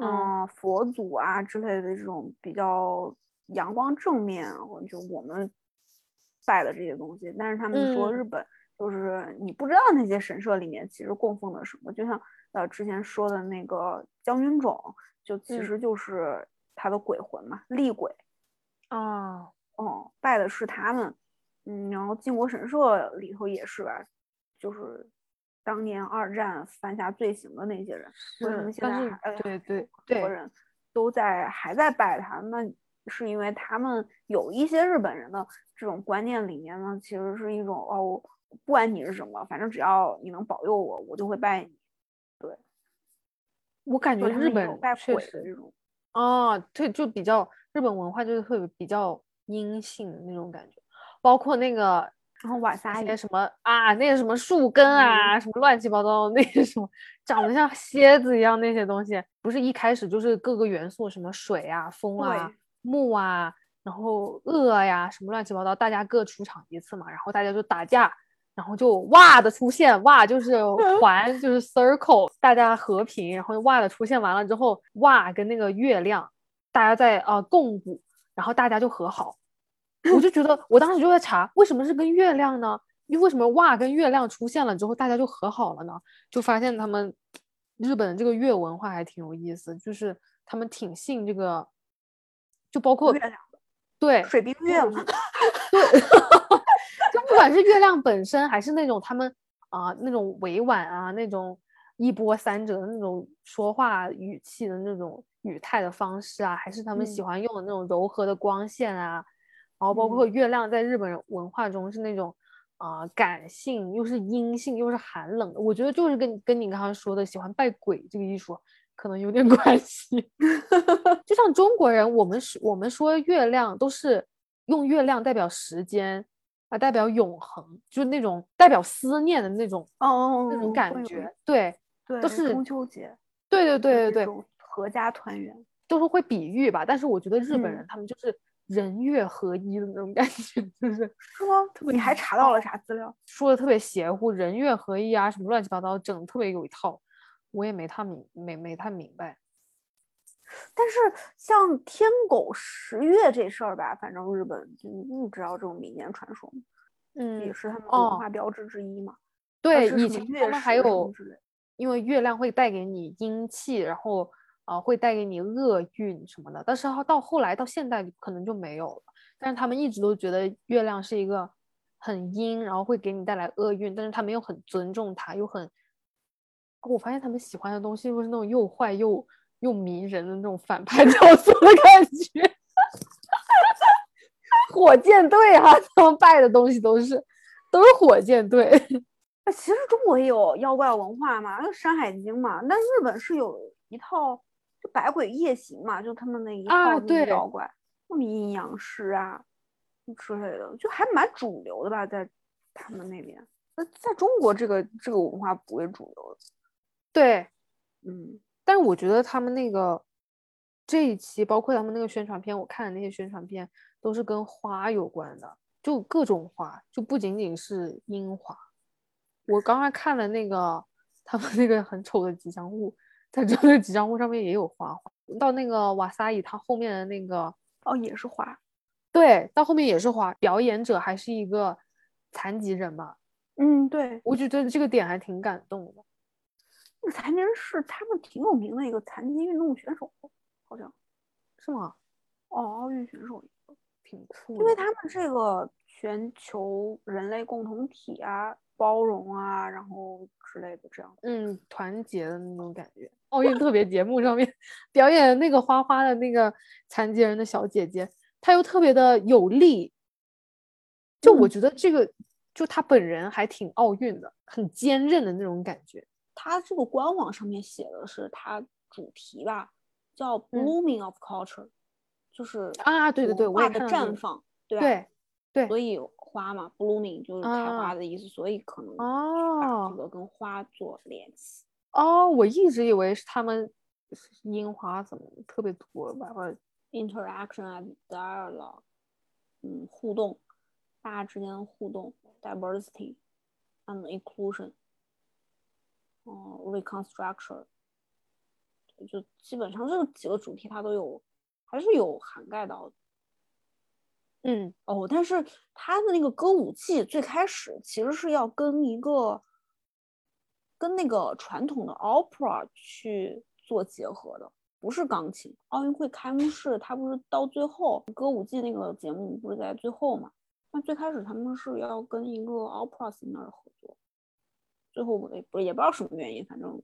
嗯嗯，佛祖啊之类的这种比较阳光正面，就我们拜的这些东西。但是他们说嗯日本就是你不知道那些神社里面其实供奉的什么，就像呃之前说的那个将军冢，就其嗯实就是他的鬼魂嘛，厉鬼。哦，哦，拜的是他们，嗯，然后靖国神社里头也是吧，就是当年二战犯下罪行的那些人，为什么，现在还呃对对很多，人都在还在拜他？那是因为他们有一些日本人的这种观念里面呢，其实是一种哦，不管你是什么，反正只要你能保佑我，我就会拜你。对。我感觉他日本确实鬼的这种，啊，对，就比较日本文化就是特别比较阴性的那种感觉，包括那个然后瓦萨些什么啊，那个什么树根嗯。啊，什么乱七八糟的那些什么长得像蝎子一样那些东西，不是一开始就是各个元素，什么水啊、风啊、对木啊，然后恶呀，什么乱七八糟，大家各出场一次嘛，然后大家就打架。然后就哇的出现，哇就是 环，就是 circle，大家和平。然后哇的出现完了之后，哇跟那个月亮，大家在呃共舞，然后大家就和好。我就觉得，我当时就在查，为什么是跟月亮呢？因为为什么哇跟月亮出现了之后，大家就和好了呢？就发现他们日本的这个月文化还挺有意思，就是他们挺信这个，就包括月亮对水冰月嘛，对，就不管是月亮本身，还是那种他们啊、那种委婉啊，那种一波三折的那种说话语气的那种语态的方式啊，还是他们喜嗯欢用的那种柔和的光线啊，然后包括月亮在日本文化中是那种啊、感性，又是阴性，又是寒冷的。我觉得就是跟跟你刚刚说的喜欢拜鬼这个艺术可能有点关系。就像中国人，我们是我们说月亮都是用月亮代表时间啊，代表永恒，就是那种代表思念的那种哦，那种感觉。对，对，都是中秋节，对对对对对，合家团圆。都是会比喻吧。但是我觉得日本人嗯他们就是人月合一的那种感觉，就是是吗？你还查到了啥资料？说的特别邪乎，人月合一啊，什么乱七八糟，整得特别有一套。我也没太明没没太明白。但是像天狗食月这事儿吧，反正日本就你知道这种民间传说，嗯，也是他们文化标志之一嘛。对，以前他们还有因为月亮会带给你阴气，然后啊、呃会带给你厄运什么的，但是到到后来到现代可能就没有了。但是他们一直都觉得月亮是一个很阴，然后会给你带来厄运，但是他们又很尊重它，又很。哦我发现他们喜欢的东西又是那种又坏又又迷人的那种反派角色的感觉。火箭队啊，他们拜的东西都是都是火箭队。那，其实中国也有妖怪文化嘛，那《山海经》嘛，那日本是有一套就百鬼夜行嘛，就他们那一套妖怪，什么阴阳师啊之类的，就还蛮主流的吧，在他们那边。那在中国这个这个文化不为主流的，对，嗯，但是我觉得他们那个这一期，包括他们那个宣传片，我看的那些宣传片都是跟花有关的，就各种花，就不仅仅是樱花。我刚刚看了那个他们那个很丑的吉祥物，在这个吉祥物上面也有花花。到那个瓦萨伊，他后面的那个哦，也是花，对，到后面也是花，表演者还是一个残疾人嘛，嗯，对，我就觉得这个点还挺感动的。那个残疾人是他们挺有名的一个残疾运动选手，好像是吗？哦，奥运选手，挺酷的。因为他们这个全球人类共同体啊，包容啊，然后之类的这样。嗯，团结的那种感觉。奥运 特别节目上面表演那个花花的那个残疾人的小姐姐，她又特别的有力。就我嗯觉得这个，就她本人还挺奥运的，很坚韧的那种感觉。它这个官网上面写的是它主题吧，叫 “blooming of culture”，、就是啊对对对文化的绽放，对吧？对对所以花嘛，blooming 就是开花啊的意思，所以可能把哦这个跟花做联系。哦，我一直以为是他们樱花怎么特别多吧？我 interaction and dialogue，嗯，互动，大家之间的互动，diversity and inclusion，哦、reconstruction，就基本上这几个主题它都有，还是有涵盖到的。嗯哦，但是他的那个歌舞伎最开始其实是要跟一个跟那个传统的 opera 去做结合的，不是钢琴。奥运会开幕式，它不是到最后歌舞伎那个节目不是在最后嘛？那最开始他们是要跟一个 opera singer 合作，最后我也不也不知道什么原因，反正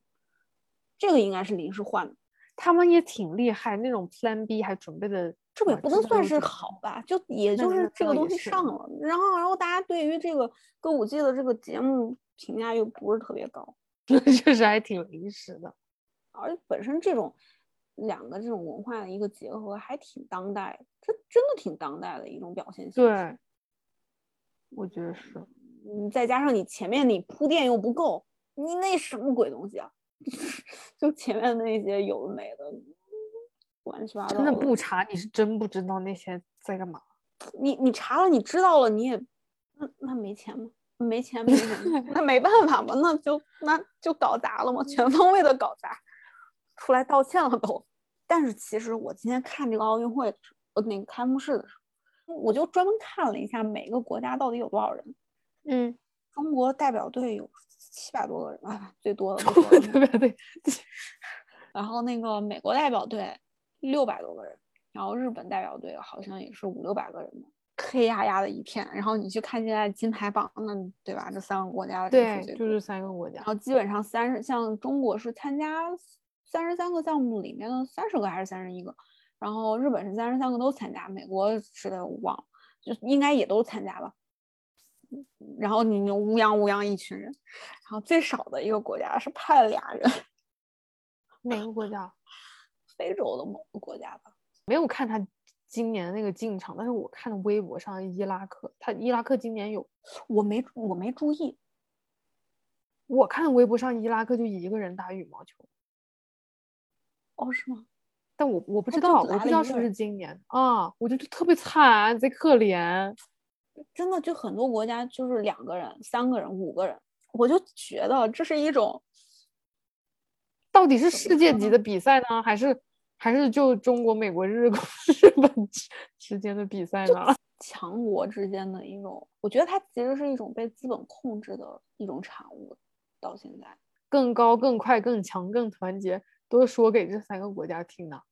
这个应该是临时换的。他们也挺厉害，那种 Plan B 还准备的，这个也不能算是好吧，就也就是这个东西上了，然后然后大家对于这个歌舞伎的这个节目评价又不是特别高，确实还挺临时的。而且本身这种两个这种文化的一个结合还挺当代，这真的挺当代的一种表现形式。对，我觉得是。嗯，再加上你前面你铺垫又不够，你那什么鬼东西啊？就前面那些有的没的，乱七八糟真的不查，你是真不知道那些在干嘛。你你查了，你知道了，你也那那没钱吗？没钱没钱，那没办法嘛，那就那就搞砸了嘛，全方位的搞砸，出来道歉了都。但是其实我今天看这个奥运会呃，那个开幕式的时候，我就专门看了一下每个国家到底有多少人。嗯，中国代表队有七百多个人吧，最多的对对对，然后那个美国代表队六百多个人，然后日本代表队好像也是五六百个人吧，黑压压的一片。然后你去看现在金牌榜，那对吧？这三个国家的对，就是三个国家然。后基本上三十，像中国是参加三十三个项目里面的三十个还是三十一个，然后日本是三十三个都参加，美国是的我忘了，就应该也都参加了。然后你乌泱乌泱一群人，然后最少的一个国家是派了俩人，哪个国家？非洲的某个国家吧。没有看他今年那个进场，但是我看了微博上伊拉克，他伊拉克今年有，我没我没注意，我看微博上伊拉克就一个人打羽毛球，哦，是吗？但我我不知道，我不知道是不是今年啊，我觉得特别惨，贼可怜。真的就很多国家就是两个人、三个人、五个人，我就觉得这是一种到底是世界级的比赛呢，还是还是就中国、美国、日 日本之之间的比赛呢？强国之间的一种，我觉得它其实是一种被资本控制的一种产物。到现在，更高、更快、更强、更团结，都是说给这三个国家听的，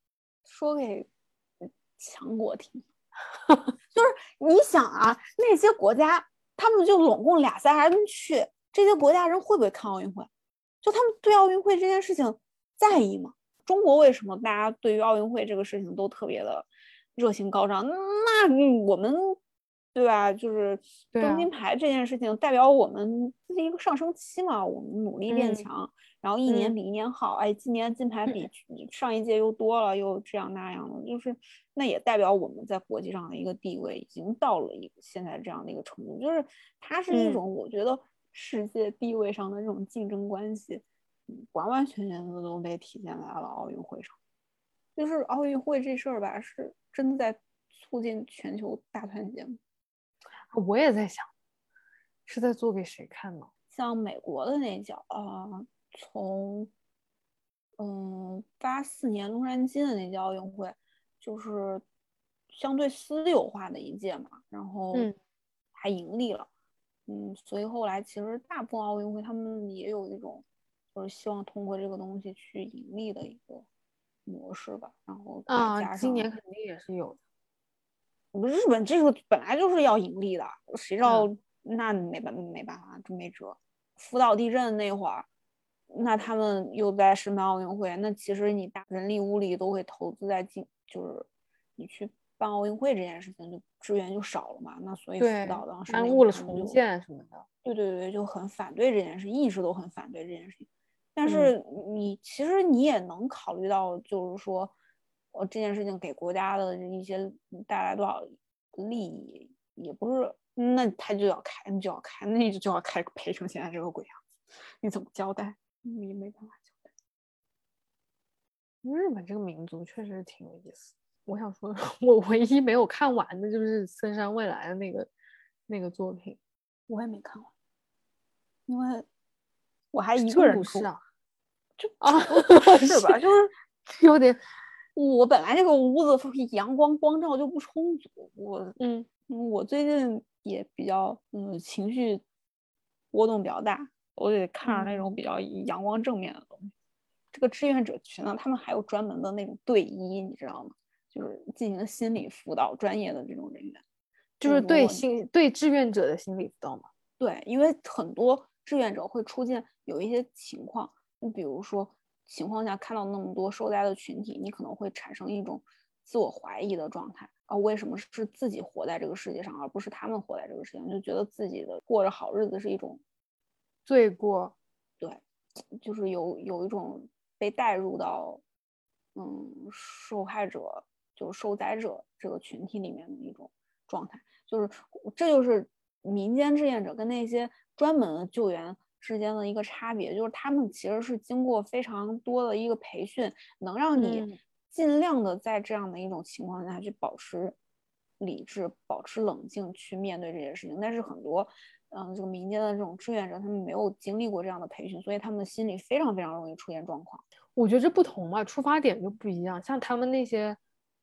说给强国听。就是你想啊，那些国家他们就拢共俩仨人去，这些国家人会不会看奥运会？就他们对奥运会这件事情在意吗？中国为什么大家对于奥运会这个事情都特别的热情高涨？那我们对吧？就是争金牌这件事情代表我们这是一个上升期嘛，我们努力变强，然后一年比一年好。哎，今年金牌比上一届又多了，又这样那样的，就是那也代表我们在国际上的一个地位已经到了一个现在这样的一个程度，就是它是一种我觉得世界地位上的这种竞争关系。完完全全的都被体现在了奥运会上，就是奥运会这事儿吧，是真的在促进全球大团结吗？我也在想，是在做给谁看呢？像美国的那届啊，从嗯八四年洛杉矶的那届奥运会，就是相对私有化的一届嘛，然后还盈利了，嗯，所以后来其实大部分奥运会他们也有一种。就是希望通过这个东西去盈利的一个模式吧，然后啊，今年肯定也是有的。我们日本这个本来就是要盈利的，谁知道那没办没办法，真没辙。福岛地震那会儿，那他们又在申办奥运会，那其实你大人力物力都会投资在进，就是你去办奥运会这件事情，就资源就少了嘛。那所以福岛当时耽误了重建什么的。对对对，就很反对这件事，一直都很反对这件事情。但是你其实你也能考虑到，就是说，呃，这件事情给国家的一些带来多少利益，也不是，那他就要开，那就要开，那就就要开赔成现在这个鬼样子，你怎么交代？你没办法交代。日本这个民族确实挺有意思。我想说，我唯一没有看完的就是森山未来的那个那个作品，我也没看完，因为我还一个人是啊。就啊，是 吧？就是 有点，我本来这个屋子阳光光照就不充足，我嗯，我最近也比较嗯情绪波动比较大，我得看着那种比较阳光正面的东西。这个志愿者群呢，他们还有专门的那种队医，你知道吗？就是进行心理辅导专业的这种人员，就是对心对志愿者的心理辅导嘛。对，因为很多志愿者会出现有一些情况。你比如说，情况下看到那么多受灾的群体，你可能会产生一种自我怀疑的状态啊，为什么是自己活在这个世界上，而不是他们活在这个世界上？就觉得自己的过着好日子是一种罪过，对，就是有有一种被带入到嗯受害者，就是受灾者这个群体里面的一种状态，就是这就是民间志愿者跟那些专门的救援。之间的一个差别就是，他们其实是经过非常多的一个培训，能让你尽量的在这样的一种情况下去保持理智、保持冷静去面对这些事情。但是很多，嗯，这个民间的这种志愿者，他们没有经历过这样的培训，所以他们的心里非常非常容易出现状况。我觉得这不同嘛，出发点就不一样。像他们那些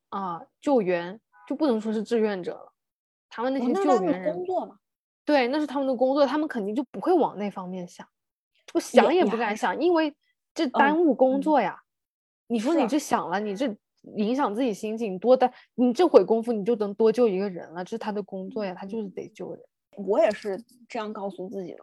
啊救援，就不能说是志愿者了，他们那些救援人工作嘛。对，那是他们的工作，他们肯定就不会往那方面想，我想也不敢想，因为这耽误工作呀。你说你这想了，你这影响自己心情，多耽，你这会功夫你就能多救一个人了，这是他的工作呀，他就是得救人。我也是这样告诉自己的，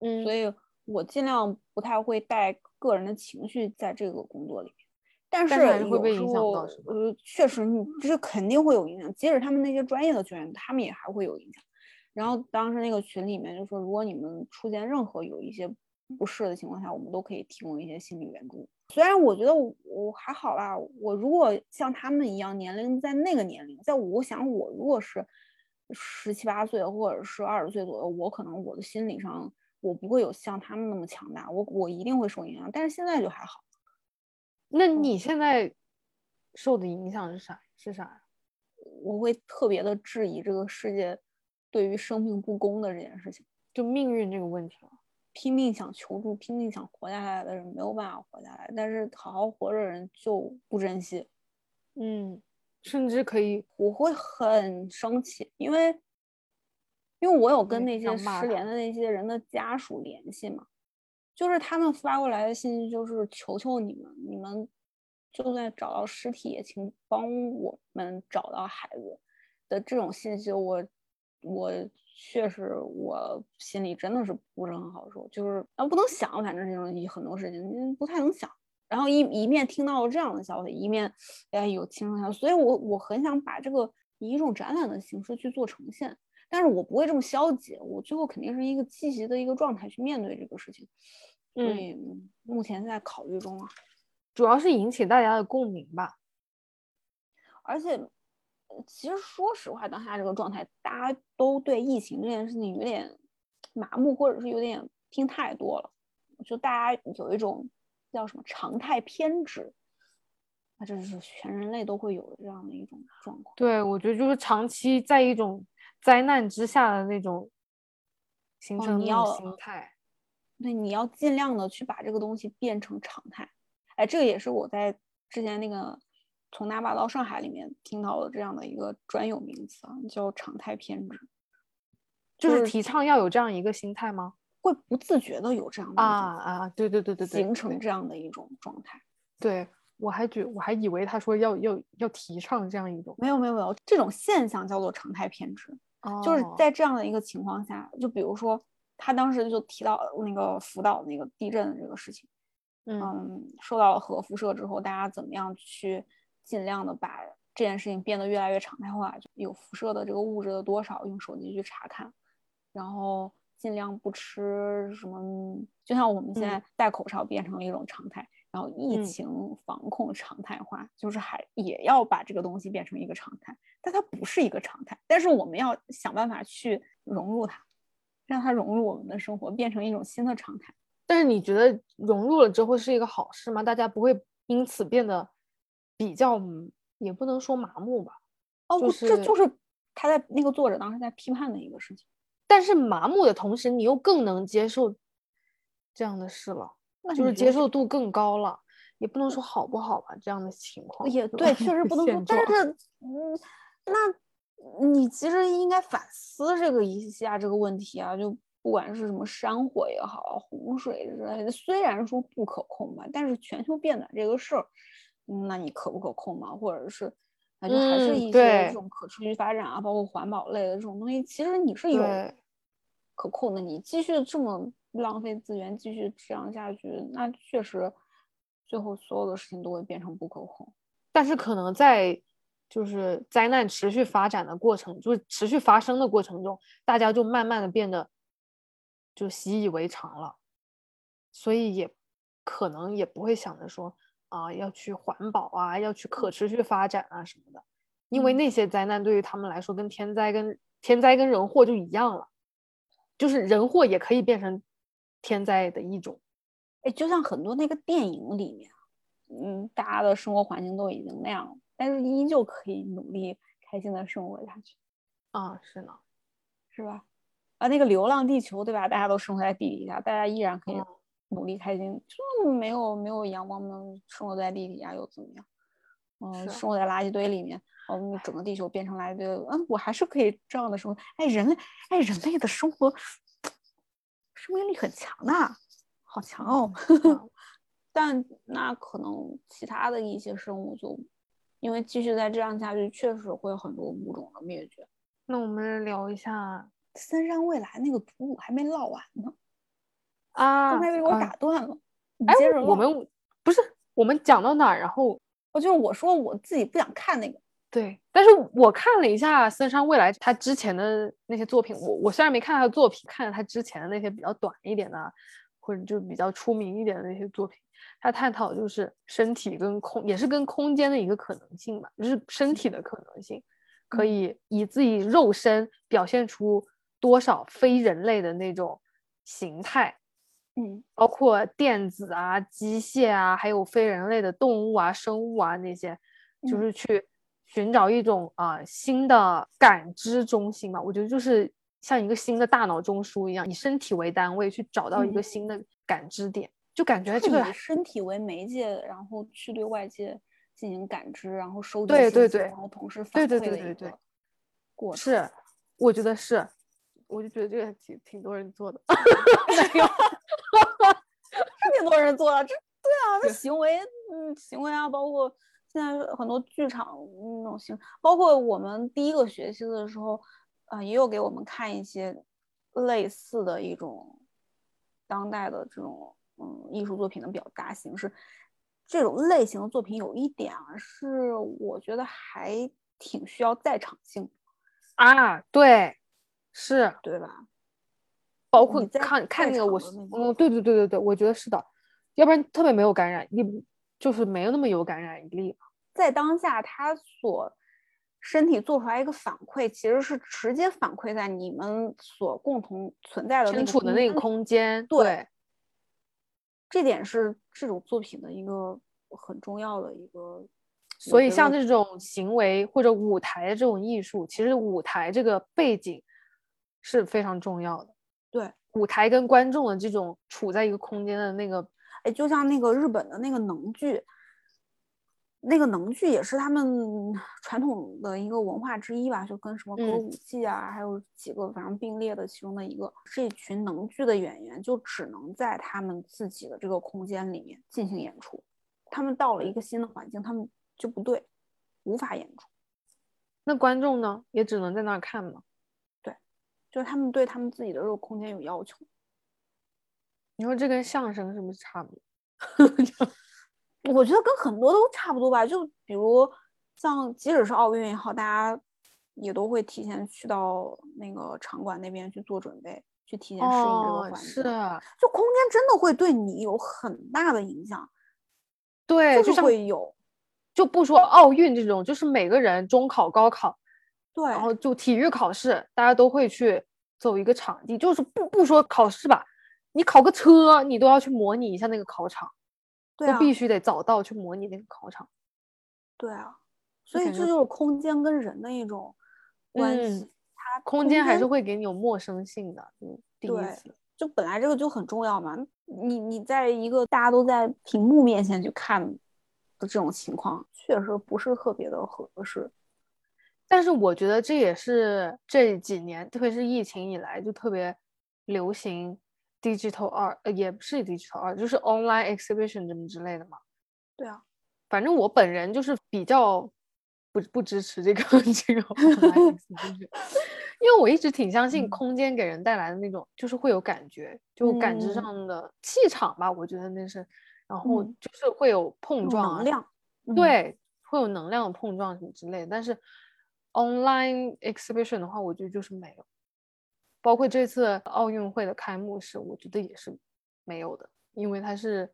嗯，所以我尽量不太会带个人的情绪在这个工作里面。但是会被影响到，呃，确实你这肯定会有影响，即使他们那些专业的救援，他们也还会有影响。然后当时那个群里面就说，如果你们出现任何有一些不适的情况下，我们都可以提供一些心理援助。虽然我觉得我还好啦，我如果像他们一样年龄在那个年龄，在我想我如果是十七八岁或者是二十岁左右，我可能我的心理上我不会有像他们那么强大，我我一定会受影响。但是现在就还好。那你现在受的影响是啥？是啥？我会特别的质疑这个世界。对于生命不公的这件事情，就命运这个问题了。拼命想求助、拼命想活下来的人没有办法活下来，但是好好活着的人就不珍惜。嗯，甚至可以，我会很生气，因为因为我有跟那些失联的那些人的家属联系嘛，就是他们发过来的信息就是求求你们，你们就算找到尸体，也请帮我们找到孩子的这种信息，我我确实我心里真的是不是很好受，就是啊不能想，反正这种很多事情嗯不太能想。然后一一面听到了这样的消息，一面哎有亲身消息，所以我我很想把这个以一种展览的形式去做呈现，但是我不会这么消极，我最后肯定是一个积极的一个状态去面对这个事情，所嗯以嗯目前在考虑中啊。主要是引起大家的共鸣吧。而且，呃其实说实话，当下这个状态，大家都对疫情这件事情有点麻木，或者是有点听太多了，就大家有一种叫什么常态偏执，那这是全人类都会有这样的一种状况。对，我觉得就是长期在一种灾难之下的那种形哦成那种你要心态。对，你要尽量的去把这个东西变成常态。哎，这个也是我在之前那个从哪把到上海里面听到的这样的一个专有名词啊，叫常态偏执，就是提倡要有这样一个心态吗？会不自觉的有这样的啊啊，对对对对对，形成这样的一种状态。对，我还觉我还以为他说要要要提倡这样一种，没有没有没有，这种现象叫做常态偏执，就是哦在这样的一个情况下，就比如说他当时就提到那个福岛那个地震的这个事情，嗯嗯，受到了核辐射之后，大家怎么样去尽量的把这件事情变得越来越常态化，就有辐射的这个物质的多少，用手机去查看，然后尽量不吃什么，就像我们现嗯在戴口罩变成了一种常态，然后疫嗯情防控常态化，就是还也要把这个东西变成一个常态，但它不是一个常态，但是我们要想办法去融入它，让它融入我们的生活，变成一种新的常态。但是你觉得融入了之后是一个好事吗？大家不会因此变得比较，嗯也不能说麻木吧，哦，就是这就是是他在那个作者当时在批判的一个事情。但是麻木的同时，你又更能接受这样的事了，就是接受度更高了，也不能说好不好吧，这样的情况也对，确实不能说，但是嗯，那你其实应该反思这个一下这个问题啊，就不管是什么山火也好，洪水之类的，虽然说不可控吧，但是全球变暖这个事儿，嗯那你可不可控嘛？或者是那就还是嗯一些这种可持续发展啊，包括环保类的这种东西，其实你是有可控的。你继续这么浪费资源，继续这样下去，那确实最后所有的事情都会变成不可控。但是可能在就是灾难持续发展的过程，就是持续发生的过程中，大家就慢慢的变得就习以为常了，所以也可能也不会想着说啊要去环保啊，要去可持续发展啊什么的，因为嗯那些灾难对于他们来说跟天灾跟天灾跟人祸就一样了，就是人祸也可以变成天灾的一种。哎，就像很多那个电影里面，嗯，大家的生活环境都已经那样了，但是依旧可以努力开心的生活下去，啊，是呢，是吧？啊，那个《流浪地球》，对吧？大家都生活在地底下，大家依然可以嗯努力开心，就没有没有阳光，没有生活在地底下又怎么样？嗯、是生活在垃圾堆里面，嗯，整个地球变成垃圾堆了，嗯，我还是可以这样的生活。哎，人类，哎，人类的生活生命力很强的，好强哦。嗯但那可能其他的一些生物就，因为继续再这样下去，确实会有很多物种的灭绝。那我们聊一下森山未来那个读物还没唠完呢，啊，刚才被我啊打断了。你哎我们不是我们讲到哪儿，然后我就是我说我自己不想看那个，对，但是我看了一下森山未来他之前的那些作品，我我虽然没看他的作品，看了他之前的那些比较短一点的，或者就比较出名一点的那些作品，他探讨就是身体跟空，也是跟空间的一个可能性吧，就是身体的可能性，可嗯以以自己肉身表现出多少非人类的那种形态。嗯包括电子啊、机械啊，还有非人类的动物啊、生物啊那些，就嗯是去寻找一种啊、新的感知中心嘛。我觉得就是像一个新的大脑中枢一样，以身体为单位去找到一个嗯新的感知点，就感觉这个以身体为媒介，然后去对外界进行感知，然后收集对对对然后同时反对对馈的一对对对个过程。是，我觉得是，我就觉得这个挺挺多人做的，没有，是挺多人做了，这对啊，那行为，嗯，行为啊，包括现在很多剧场那种行，包括我们第一个学期的时候，呃，也有给我们看一些类似的一种当代的这种嗯艺术作品的表达形式。这种类型的作品有一点啊，是我觉得还挺需要在场性的，啊，对，是，对吧？包括你在看看那个我嗯，对对对对对，我觉得是的，要不然特别没有感染力，就是没有那么有感染力。在当下，他所身体做出来一个反馈，其实是直接反馈在你们所共同存在的那身处的那个空间，对对，这点是这种作品的一个很重要的一个。所以像这种行为或者舞台的这种艺术，其实舞台这个背景是非常重要的。对，舞台跟观众的这种处在一个空间的那个，哎，就像那个日本的那个能剧，那个能剧也是他们 传统的一个文化之一吧，就跟什么歌嗯舞伎啊，还有几个反正并列的其中的一个。这群能剧的演员就只能在他们自己的这个空间里面进行演出，他们到了一个新的环境，他们就不对，无法演出。那观众呢也只能在那儿看嘛。就是他们对他们自己的这个空间有要求。你说这跟相声是不是差不多？我觉得跟很多都差不多吧，就比如像即使是奥运也好，大家也都会提前去到那个场馆那边去做准备，去提前适应这个哦，环境。是，就空间真的会对你有很大的影响，对，就就是会有就不说奥运这种，就是每个人中考、高考，对然后就体育考试，大家都会去走一个场地，就是不不说考试吧，你考个车，你都要去模拟一下那个考场，对啊，都必须得早到去模拟那个考场。对啊，所以这就是空间跟人的一种关嗯系。它空间还是会给你有陌生性的，嗯，第一次。就本来这个就很重要嘛，你你在一个大家都在屏幕面前去看的这种情况，确实不是特别的合适。但是我觉得这也是这几年，特别是疫情以来，就特别流行 digital art，呃，也不是 digital art，就是 online exhibition 什么之类的嘛。对啊，反正我本人就是比较不不支持这个 这个 online exhibition，因为我一直挺相信嗯。空间给人带来的那种，就是会有感觉，就感知嗯。上的气场吧，我觉得那是，然后嗯。就是会有碰撞啊能量，嗯，对，会有能量的碰撞什么之类的。但是 online exhibition 的话，我觉得就是没有。包括这次奥运会的开幕式，我觉得也是没有的，因为它是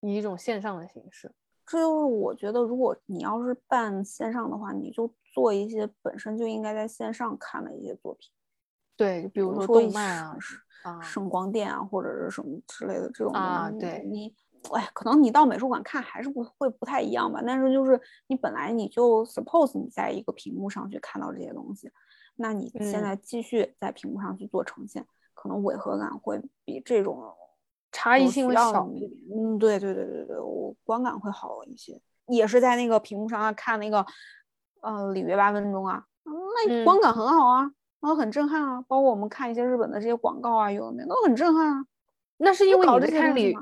以一种线上的形式。这就是我觉得，如果你要是办线上的话，你就做一些本身就应该在线上看的一些作品，对，就比比如说动漫啊是啊，声光电啊，或者是什么之类的这种啊对你，哎，可能你到美术馆看还是不会不太一样吧。但是就是你本来你就 suppose 你在一个屏幕上去看到这些东西，那你现嗯在继续在屏幕上去做呈现，可能违和感会比这种差异性会小一点。嗯，对对对对对，我观感会好一些。也是在那个屏幕上啊看那个，呃，里约八分钟啊，嗯那嗯观感很好啊，然后很震撼啊。包括我们看一些日本的这些广告啊，有的都很震撼啊。那是因为你看里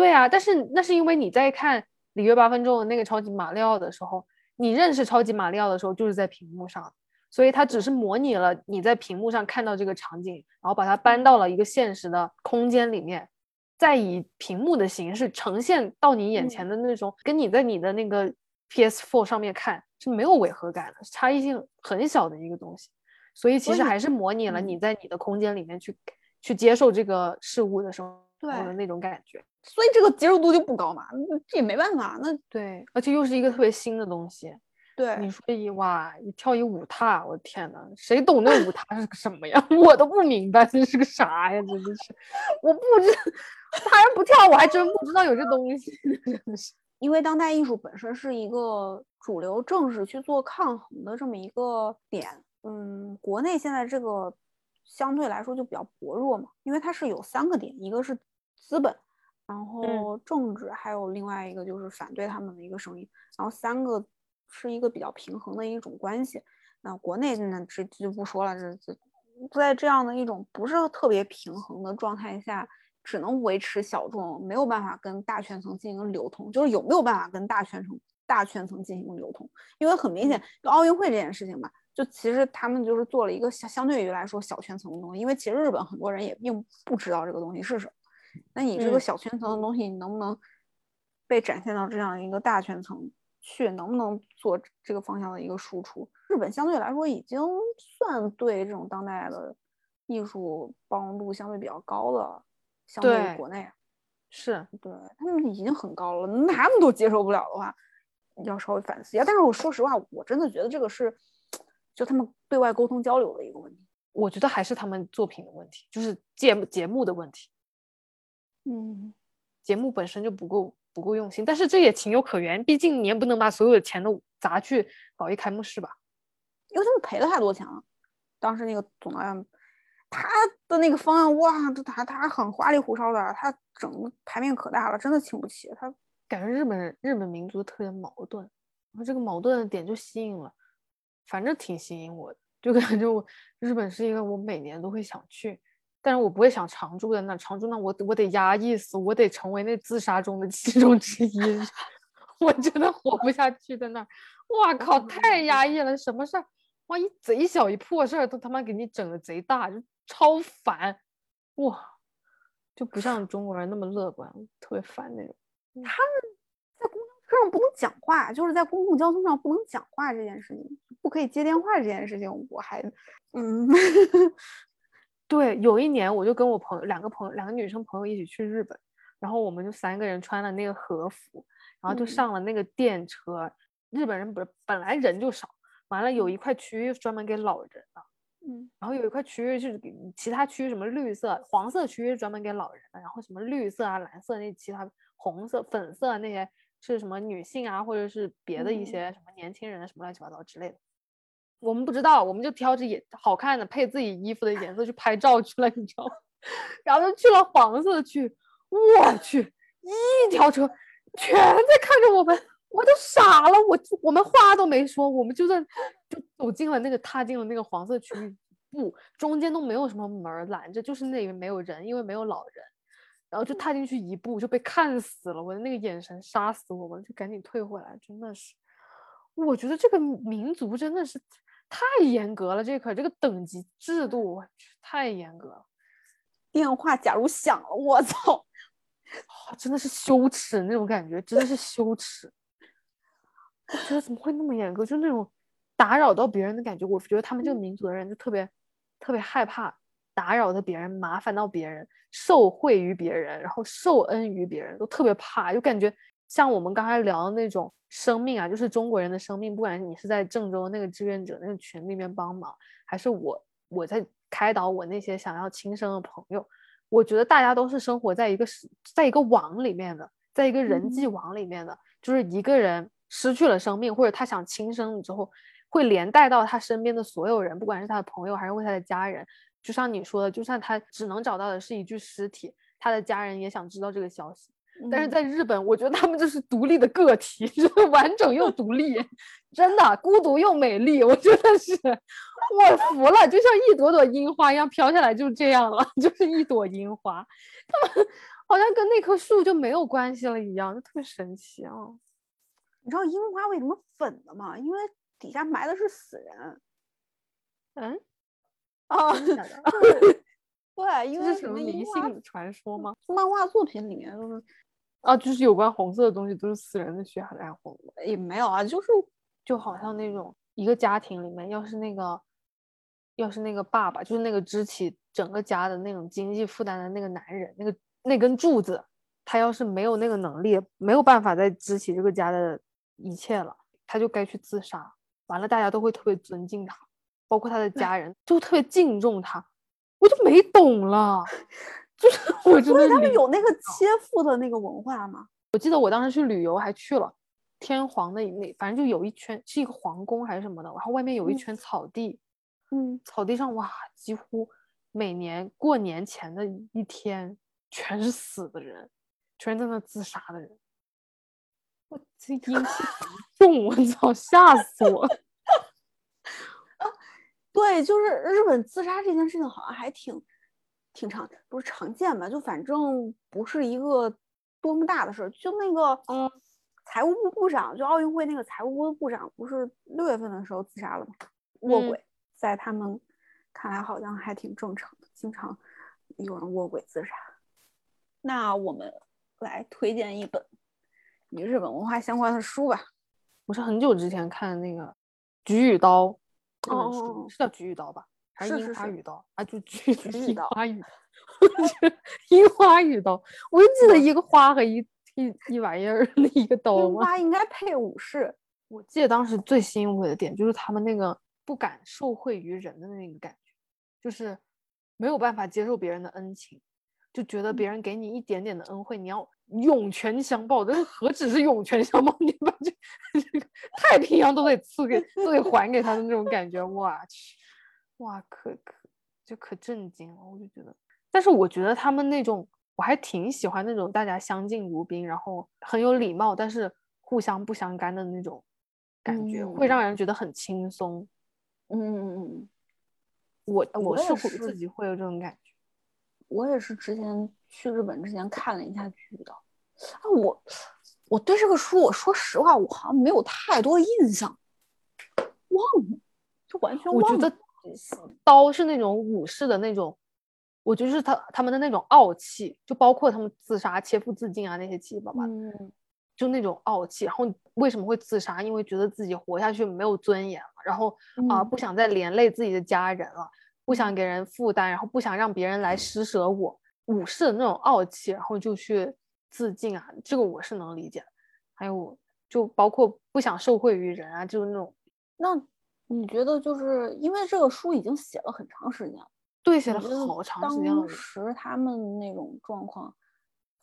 对啊，但是那是因为你在看里约八分钟的那个超级马里奥的时候，你认识超级马里奥的时候就是在屏幕上，所以它只是模拟了你在屏幕上看到这个场景，然后把它搬到了一个现实的空间里面，再以屏幕的形式呈现到你眼前的那种，跟你在你的那个 PS4 上面看是没有违和感的，差异性很小的一个东西。所以其实还是模拟了嗯你在你的空间里面去、去接受这个事物的时候对的那种感觉。所以这个接受度就不高嘛，这也没办法。那对，而且又是一个特别新的东西。对你说一哇，你跳一舞踏，我的天呐，谁懂那舞踏是个什么呀？我都不明白这是个啥呀，真的是，我不知，他人不跳，我还真不知道有这东西，真的是。因为当代艺术本身是一个主流政治去做抗衡的这么一个点，嗯，国内现在这个相对来说就比较薄弱嘛，因为它是有三个点，一个是资本，然后政治，还有另外一个就是反对他们的一个声音，然后三个是一个比较平衡的一种关系。那国内呢，这这就不说了，这这在这样的一种不是特别平衡的状态下，只能维持小众，没有办法跟大圈层进行流通，就是有没有办法跟大圈层大圈层进行流通？因为很明显，就奥运会这件事情吧，就其实他们就是做了一个相相对于来说小圈层的东西，因为其实日本很多人也并不知道这个东西是什么。那你这个小圈层的东西，你能不能被展现到这样一个大圈层去？能不能做这个方向的一个输出？日本相对来说已经算对这种当代的艺术包容度相对比较高的，相对于国内，是对他们已经很高了。那他们都接受不了的话，要稍微反思一下。但是我说实话，我真的觉得这个是就他们对外沟通交流的一个问题。我觉得还是他们作品的问题，就是节目节目的问题。嗯，节目本身就不够不够用心，但是这也情有可原，毕竟你也不能把所有的钱都砸去搞一开幕式吧，因为他们赔了太多钱了。当时那个总导演，他的那个方案，哇，他他很花里胡哨的，他整个牌面可大了，真的请不起。他感觉日本人日本民族特别矛盾，然后这个矛盾的点就吸引了，反正挺吸引我的，就感觉我日本是一个我每年都会想去。但是我不会想常住在那，常住那我我得压抑死，我得成为那自杀中的其中之一，我真的活不下去在那儿。哇靠，太压抑了，什么事儿？哇，一贼小一破事儿都他妈给你整的贼大，就超烦。哇，就不像中国人那么乐观，特别烦那种。他们在公交车上不能讲话，就是在公共交通上不能讲话这件事情，不可以接电话这件事情，我还嗯。对，有一年我就跟我朋友两个朋友，两个女生朋友一起去日本，然后我们就三个人穿了那个和服，然后就上了那个电车。日本人不是本来人就少，完了有一块区域专门给老人的，嗯，然后有一块区域是给其他区域什么绿色、黄色区域专门给老人的，然后什么绿色啊、蓝色那其他红色、粉色那些是什么女性啊，或者是别的一些什么年轻人什么乱七八糟之类的。我们不知道，我们就挑着也好看的配自己衣服的颜色去拍照去了，你知道吗？然后就去了黄色区，我去，一条车全在看着我们，我都傻了，我我们话都没说，我们就在就走进了那个踏进了那个黄色区域，不，中间都没有什么门拦着，就是那里面没有人，因为没有老人，然后就踏进去一步就被看死了，我的那个眼神杀死我们，就赶紧退回来，真的是，我觉得这个民族真的是。太严格了，这可这个等级制度，我去，太严格了。电话假如响了，我操，真的是羞耻那种感觉，真的是羞耻。我觉得怎么会那么严格？就那种打扰到别人的感觉，我觉得他们这个民族的人就特别特别害怕打扰到别人，麻烦到别人，受惠于别人，然后受恩于别人，都特别怕，就感觉。像我们刚才聊的那种生命啊，就是中国人的生命，不管你是在郑州那个志愿者那个群里面帮忙，还是我我在开导我那些想要轻生的朋友，我觉得大家都是生活在一个是在一个网里面的，在一个人际网里面的，就是一个人失去了生命，或者他想轻生之后，会连带到他身边的所有人，不管是他的朋友还是为他的家人。就像你说的，就算他只能找到的是一具尸体，他的家人也想知道这个消息。但是在日本，我觉得他们就是独立的个体，就是完整又独立，真的孤独又美丽。我真的是我服了，就像一朵朵樱花一样飘下来，就这样了，就是一朵樱花。他们好像跟那棵树就没有关系了一样，就特别神奇啊！你知道樱花为什么粉的吗？因为底下埋的是死人。嗯？啊？对，因为这是什么迷信传说吗？漫画作品里面就是。啊，就是有关红色的东西都是死人的血还染红的，也没有啊，就是就好像那种一个家庭里面，要是那个，要是那个爸爸，就是那个支起整个家的那种经济负担的那个男人，那个那根柱子，他要是没有那个能力，没有办法再支起这个家的一切了，他就该去自杀。完了，大家都会特别尊敬他，包括他的家人，就特别敬重他。我就没懂了。就是我觉得他们有那个切腹的那个文化吗？我记得我当时去旅游还去了天皇的那，反正就有一圈是一个皇宫还是什么的，然后外面有一圈草地，嗯，草地上哇，几乎每年过年前的一天全是死的人，全在那自杀的人。我这阴 气重，我操，吓死我！啊，对，就是日本自杀这件事情好像还挺挺常，不是常见吧？就反正不是一个多么大的事儿。就那个，嗯，财务部部长，就奥运会那个财务部部长，不是六月份的时候自杀了吗？卧轨，在他们看来好像还挺正常的，经常有人卧轨自杀。那我们来推荐一本。与日本文化相关的书吧，我是很久之前看的那个《菊与刀》这本书，是叫《菊与刀》吧？还是《樱花雨刀》啊？就 《菊与刀》。花与樱花雨刀，我就记得一个花和一一一玩意儿 的一个刀。樱花应该配武士。我记得当时最吸引我的点就是他们那个不敢受惠于人的那个感觉，就是没有办法接受别人的恩情，就觉得别人给你一点点的恩惠，你要。涌泉相报，这何止是涌泉相报？你把这这个太平洋都得赐给，都得还给他的那种感觉，我去，哇，可可就可震惊了。我就觉得，但是我觉得他们那种，我还挺喜欢那种大家相敬如宾，然后很有礼貌，但是互相不相干的那种感觉，会让人觉得很轻松。嗯嗯嗯，我我是自己会有这种感觉。我也是之前去日本之前看了一下剧的，啊，我我对这个书，我说实话，我好像没有太多印象，忘了，就完全忘了。我觉得刀是那种武士的那种，我觉得是他他们的那种傲气，就包括他们自杀、切腹自尽啊那些七七八八的，就那种傲气。然后为什么会自杀？因为觉得自己活下去没有尊严了，然后啊不想再连累自己的家人了。不想给人负担，然后不想让别人来施舍我武士的那种傲气，然后就去自尽啊，这个我是能理解。还有就包括不想受惠于人啊，就是那种。那你觉得就是因为这个书已经写了很长时间了，对，写了好长时间了。当时他们那种状况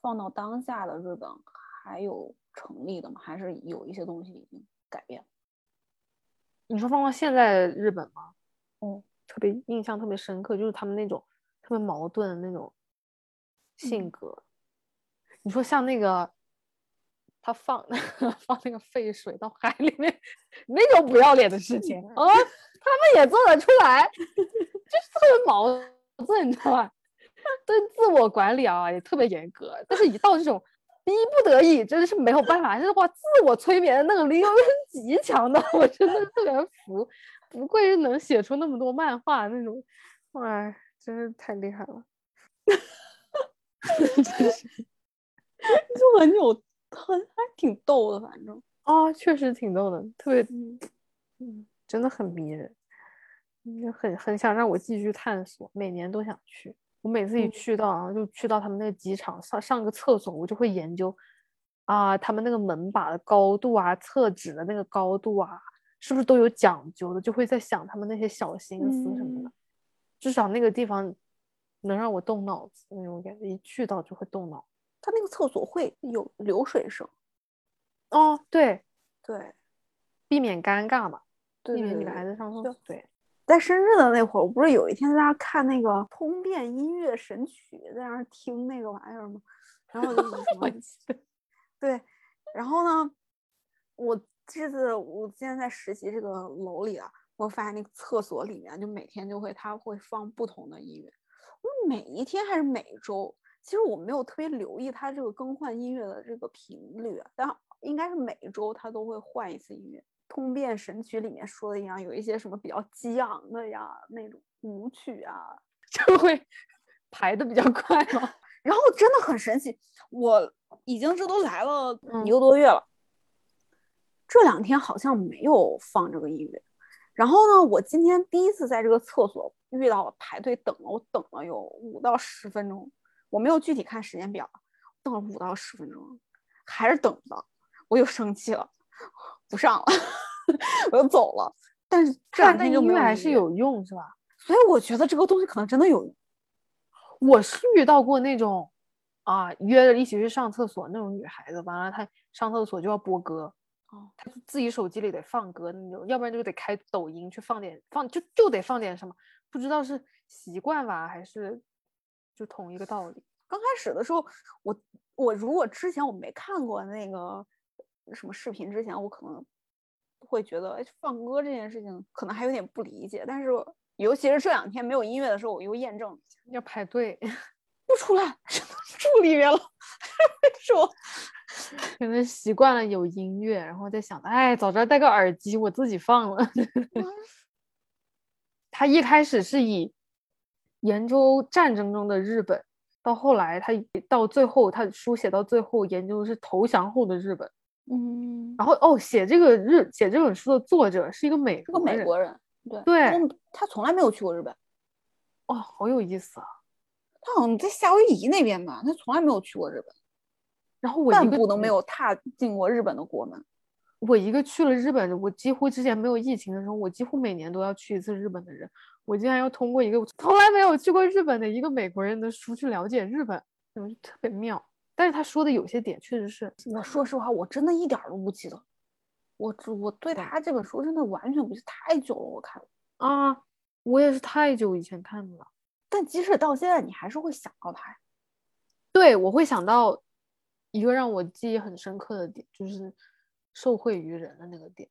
放到当下的日本还有成立的吗？还是有一些东西已经改变了？你说放到现在日本吗？嗯。特别印象特别深刻，就是他们那种特别矛盾的那种性格。你说像那个他放 放那个废水到海里面 那种不要脸的事情 啊，他们也做得出来，就是特别矛盾，你知道吧？对自我管理啊也特别严格，但是一到这种逼不得已，真的是没有办法，就是哇，自我催眠的能力又是极强的，我真的特别服。不愧是能写出那么多漫画那种，哎，真是太厉害了！真是，就很有，很还挺逗的，反正啊，确实挺逗的，特别，嗯，真的很迷人，很很想让我继续探索，每年都想去。我每次一去到啊，就去到他们那个机场上上个厕所，我就会研究啊，他们那个门把的高度啊，厕纸的那个高度啊。是不是都有讲究的？就会在想他们那些小心思什么的。至少那个地方能让我动脑子那种感觉，一去到就会动脑。他那个厕所会有流水声。哦，对对，避免尴尬嘛，避免女孩子上厕所。对，在深圳的那会儿，我不是有一天在那看那个通变音乐神曲，在那听那个玩意儿吗？然后就是什么？对，然后呢，我。这次我现在在实习这个楼里啊，我发现那个厕所里面就每天就会他会放不同的音乐。我每一天还是每周？其实我没有特别留意他这个更换音乐的这个频率，但应该是每周他都会换一次音乐。通变神曲里面说的一样，有一些什么比较激昂的呀那种舞曲啊，就会排的比较快嘛。然后真的很神奇，我已经这都来了一个多月了。这两天好像没有放这个音乐，然后呢，我今天第一次在这个厕所遇到了排队等了，我等了有五到十分钟，我没有具体看时间表，等了五到十分钟，还是等不到，我又生气了，不上了，我就走了。但是这两天就没有还是有用是吧？所以我觉得这个东西可能真的有用。我是遇到过那种啊约着一起去上厕所那种女孩子，完了她上厕所就要播歌。哦，他自己手机里得放歌那种，要不然就得开抖音去放点放，就就得放点什么，不知道是习惯吧，还是就同一个道理。刚开始的时候，我我如果之前我没看过那个什么视频之前，我可能会觉得，哎，放歌这件事情可能还有点不理解。但是尤其是这两天没有音乐的时候，我又验证要排队，不出来，住里面了，说可能习惯了有音乐，然后在想，哎，早知道戴个耳机，我自己放了。他一开始是以延州战争中的日本，到后来他到最后，他书写到最后研究的是投降后的日本。嗯，然后哦，写这个日写这本书的作者是一个美是个美国人，对对，他从来没有去过日本。哦，好有意思啊！他好像在夏威夷那边吧，他从来没有去过日本，然后我半步都没有踏进过日本的国门。我一个去了日本，我几乎之前没有疫情的时候，我几乎每年都要去一次日本的人，我竟然要通过一个从来没有去过日本的一个美国人的书去了解日本，就特别妙。但是他说的有些点确实是，我说实话，我真的一点都不记得。我我对他这本书真的完全不记，太久了，我看啊，我也是太久以前看的了。但即使到现在，你还是会想到他。对，我会想到一个让我记忆很深刻的点，就是。受惠于人的那个点，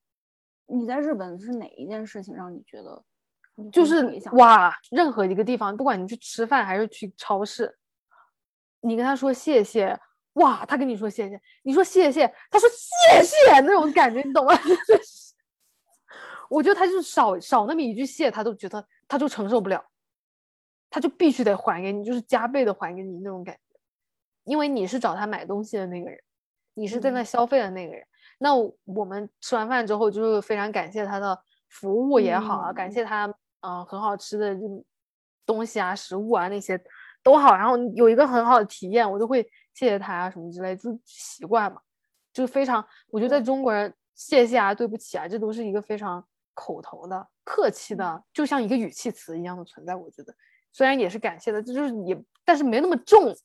你在日本是哪一件事情让你觉得就是哇？任何一个地方，不管你去吃饭还是去超市，你跟他说谢谢，哇，他跟你说谢谢，你说谢谢，他说谢谢，那种感觉你懂吗？我觉得他就是少少那么一句谢，他都觉得他就承受不了，他就必须得还给你，就是加倍的还给你那种感觉，因为你是找他买东西的那个人，你是在那消费的那个人。那我们吃完饭之后，就是非常感谢他的服务也好啊，感谢他嗯很好吃的东西啊、食物啊那些都好，然后有一个很好的体验，我就会谢谢他啊什么之类，就习惯嘛，就非常我觉得在中国人谢谢啊、对不起啊，这都是一个非常口头的、客气的，就像一个语气词一样的存在。我觉得虽然也是感谢的，这就是也但是没那么重，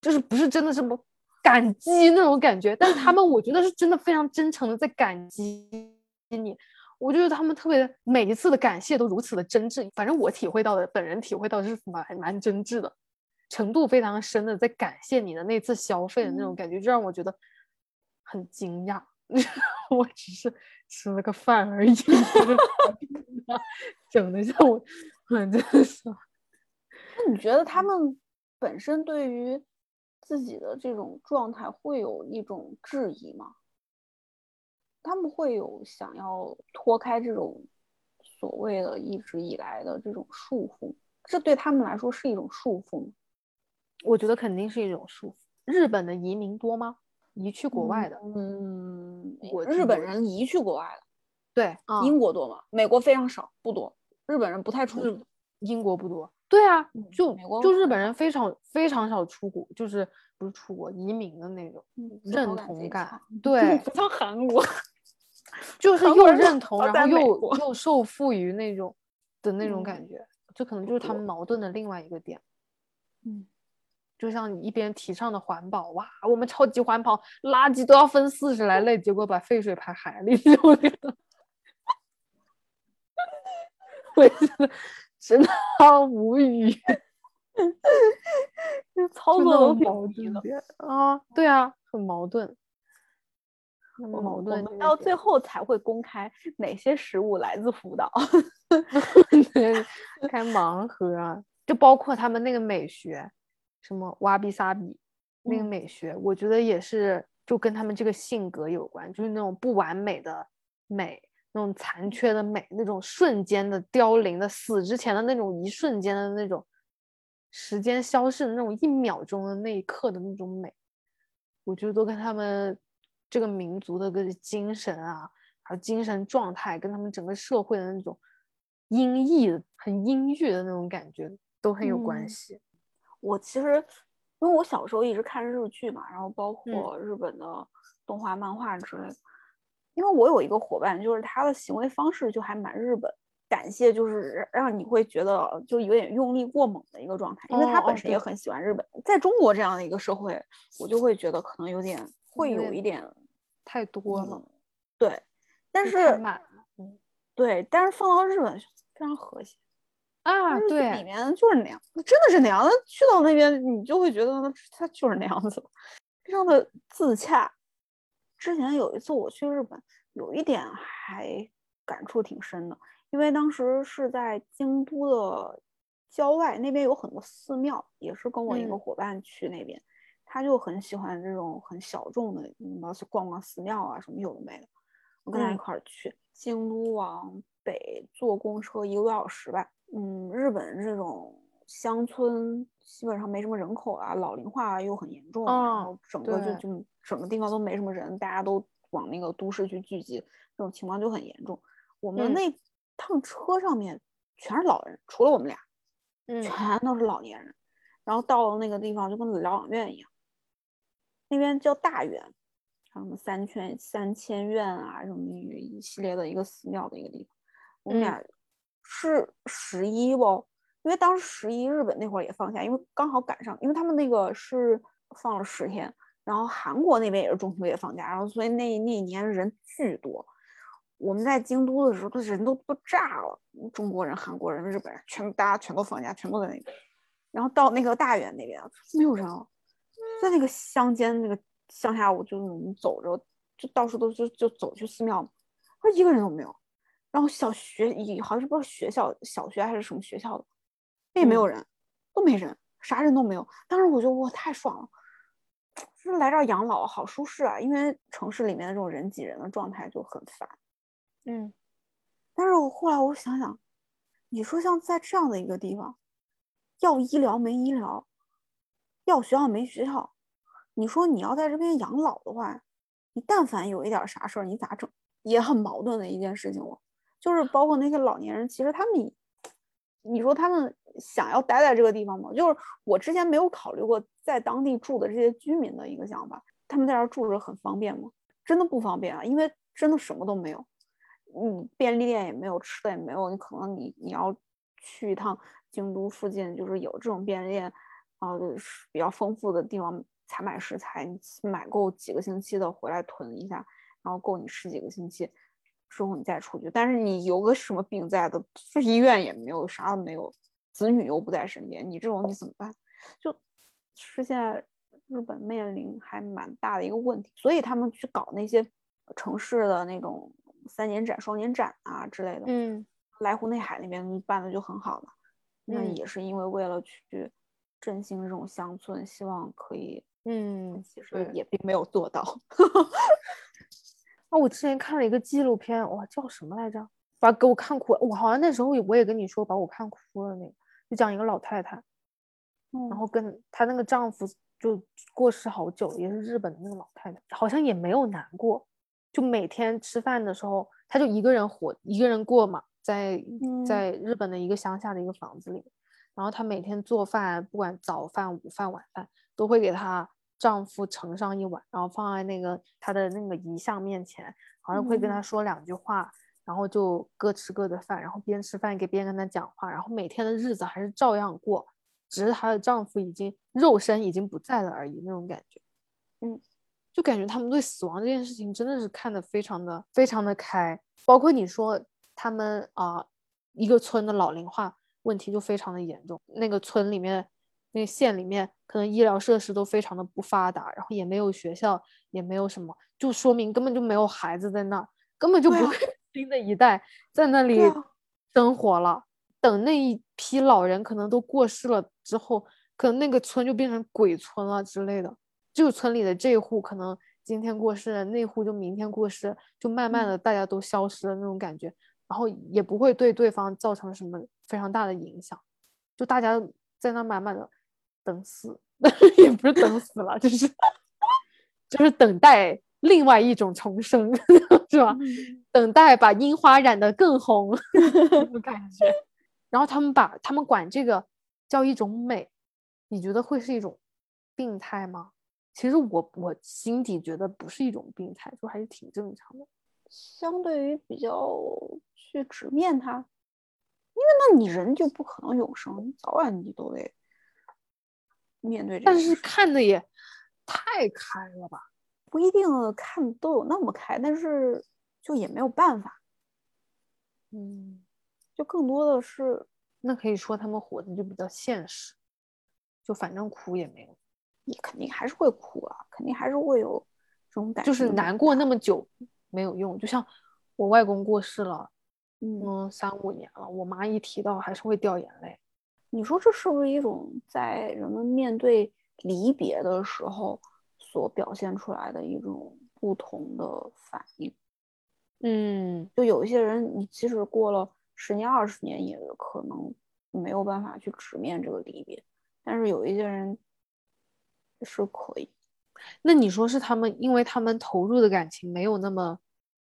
就是不是真的是不。感激那种感觉，但是他们我觉得是真的非常真诚的在感激你。我觉得他们特别每一次的感谢都如此的真挚，反正我体会到的，本人体会到是蛮蛮真挚的，程度非常深的在感谢你的那次消费的那种感觉，就让我觉得很惊讶。我只是吃了个饭而已，整的像我，真的是。那你觉得他们本身对于？自己的这种状态会有一种质疑吗？他们会有想要脱开这种所谓的一直以来的这种束缚，这对他们来说是一种束缚吗？我觉得肯定是一种束缚。日本的移民多吗？移去国外的？嗯，我日本人移去国外的。对，英国多吗？美国非常少，不多。日本人不太出去。英国不多。对啊，就就日本人非常非常少出国，就是不是出国移民的那种认同感，对，不像韩国，就是又认同，然后又又受赋于那种的那种感觉，这可能就是他们矛盾的另外一个点。嗯，就像你一边提倡的环保，哇，我们超级环保，垃圾都要分四十来类，结果把废水排海里，我觉得，我觉得。真的好无语，操作都矛盾啊！对啊，很矛盾，很矛盾。我们到最后才会公开哪些食物来自福岛，开盲盒啊！就包括他们那个美学，什么哇比萨比那个美学，我觉得也是就跟他们这个性格有关，就是那种不完美的美。那种残缺的美，那种瞬间的凋零的死之前的那种一瞬间的那种时间消逝的那种一秒钟的那一刻的那种美，我觉得都跟他们这个民族的个精神啊，还有精神状态，跟他们整个社会的那种阴翳、很阴郁的那种感觉都很有关系。我其实因为我小时候一直看日剧嘛，然后包括日本的动画、漫画之类的。因为我有一个伙伴，就是他的行为方式就还蛮日本，感谢就是让你会觉得就有点用力过猛的一个状态，因为他本身也很喜欢日本。在中国这样的一个社会，我就会觉得可能有点会有一点太多了，对，但是，对，但是放到日本非常和谐，啊，对，里面就是那样，真的是那样。那去到那边，你就会觉得它就是那样子，非常的自洽。之前有一次我去日本，有一点还感触挺深的，因为当时是在京都的郊外，那边有很多寺庙，也是跟我一个伙伴去那边，他就很喜欢这种很小众的，你要去逛逛寺庙啊什么有的没的，我跟他一块儿去京都往北坐公车一个多小时吧。嗯，日本这种乡村基本上没什么人口啊，老龄化又很严重，然后整个就就整个地方都没什么人，大家都往那个都市去聚集，这种情况就很严重。我们那趟车上面全是老人，除了我们俩，嗯，全都是老年人。然后到了那个地方就跟疗养院一样，那边叫大院，什么三圈三千院啊，什么一系列的一个寺庙的一个地方，我们俩。是十一不？因为当时十一日本那会儿也放假，因为刚好赶上，因为他们那个是放了十天，然后韩国那边也是中秋节放假，然后所以那那一年人巨多。我们在京都的时候，都人都都炸了，中国人、韩国人、日本人，全大家全都放假，全都在那边。然后到那个大原那边没有人了，在那个乡间那个乡下，我就我们走着，就到处都就就走去寺庙，说一个人都没有。然后小学也好像是不知道学校小学还是什么学校的，也没有人，都没人，啥人都没有。当时我觉得哇太爽了，就是来这儿养老好舒适啊，因为城市里面的这种人挤人的状态就很烦。嗯，但是我后来我想想，你说像在这样的一个地方，要医疗没医疗，要学校没学校，你说你要在这边养老的话，你但凡有一点啥事儿，你咋整？也很矛盾的一件事情我。就是包括那些老年人，其实他们，你说他们想要待在这个地方吗？就是我之前没有考虑过在当地住的这些居民的一个想法，他们在这儿住着很方便吗？真的不方便啊，因为真的什么都没有，嗯，便利店也没有，吃的也没有，你可能你你要去一趟京都附近，就是有这种便利店，啊，比较丰富的地方采买食材，你买够几个星期的回来囤一下，然后够你吃几个星期。之后你再出去，但是你有个什么病在的，医院也没有，啥都没有，子女又不在身边，你这种你怎么办？就是现在日本面临还蛮大的一个问题，所以他们去搞那些城市的那种三年展、双年展啊之类的。嗯，濑户内海那边办的就很好了，那也是因为为了去振兴这种乡村，希望可以。嗯，其实也并没有做到。啊，我之前看了一个纪录片，哇，叫什么来着？把给我看哭了。我好像那时候我也跟你说，把我看哭了。那个就讲一个老太太，然后跟她那个丈夫就过世好久，也是日本的那个老太太，好像也没有难过，就每天吃饭的时候，她就一个人活，一个人过嘛，在在日本的一个乡下的一个房子里，然后她每天做饭，不管早饭、午饭、晚饭，都会给她。丈夫盛上一碗，然后放在那个她的那个遗像面前，好像会跟她说两句话，然后就各吃各的饭，然后边吃饭给边跟她讲话，然后每天的日子还是照样过，只是她的丈夫已经肉身已经不在了而已那种感觉。嗯，就感觉他们对死亡这件事情真的是看得非常的非常的开，包括你说他们啊一个村的老龄化问题就非常的严重，那个村里面。那个县里面可能医疗设施都非常的不发达，然后也没有学校，也没有什么，就说明根本就没有孩子在那儿，根本就不会新的一代 在那里生活了。等那一批老人可能都过世了之后，可能那个村就变成鬼村了之类的。这个村里的这一户可能今天过世，那户就明天过世，就慢慢的大家都消失了那种感觉，然后也不会对对方造成什么非常大的影响，就大家在那慢慢的。等死，也不是等死了，就是就是等待另外一种重生，是吧？等待把樱花染得更红，感觉。然后他们把他们管这个叫一种美，你觉得会是一种病态吗？其实我我心底觉得不是一种病态，就还是挺正常的。相对于比较去直面它，因为那你人就不可能永生，早晚你都得。面对，但是看的也太开了吧？不一定看都有那么开，但是就也没有办法。嗯，就更多的是那可以说他们活的就比较现实，就反正哭也没有，你肯定还是会哭啊，肯定还是会有这种感，就是难过那么久没有用。就像我外公过世了，嗯，三五年了，我妈一提到还是会掉眼泪。你说这是不是一种在人们面对离别的时候所表现出来的一种不同的反应？嗯，就有一些人，你即使过了十年、二十年，也可能没有办法去直面这个离别。但是有一些人是可以。那你说是他们，因为他们投入的感情没有那么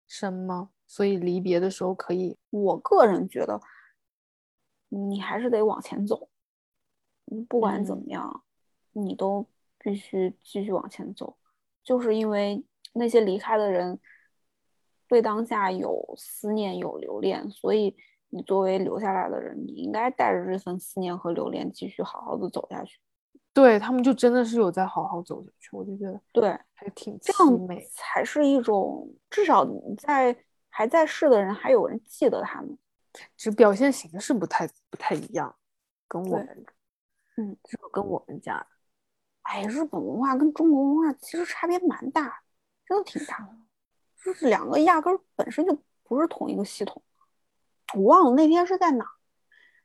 深吗？所以离别的时候可以？我个人觉得，你还是得往前走。你不管怎么样，你都必须继续往前走，就是因为那些离开的人。对当下有思念有留恋，所以你作为留下来的人，你应该带着这份思念和留恋继续好好的走下去。对他们就真的是有在好好走下去，我就觉得对，还挺这样才是一种至少你在还在世的人还有人记得他们，只表现形式不太不太一样，跟我们，嗯，这个跟我们家，哎，日本文化跟中国文化其实差别蛮大，真的挺大的。就是两个压根儿本身就不是同一个系统，我忘了那天是在哪，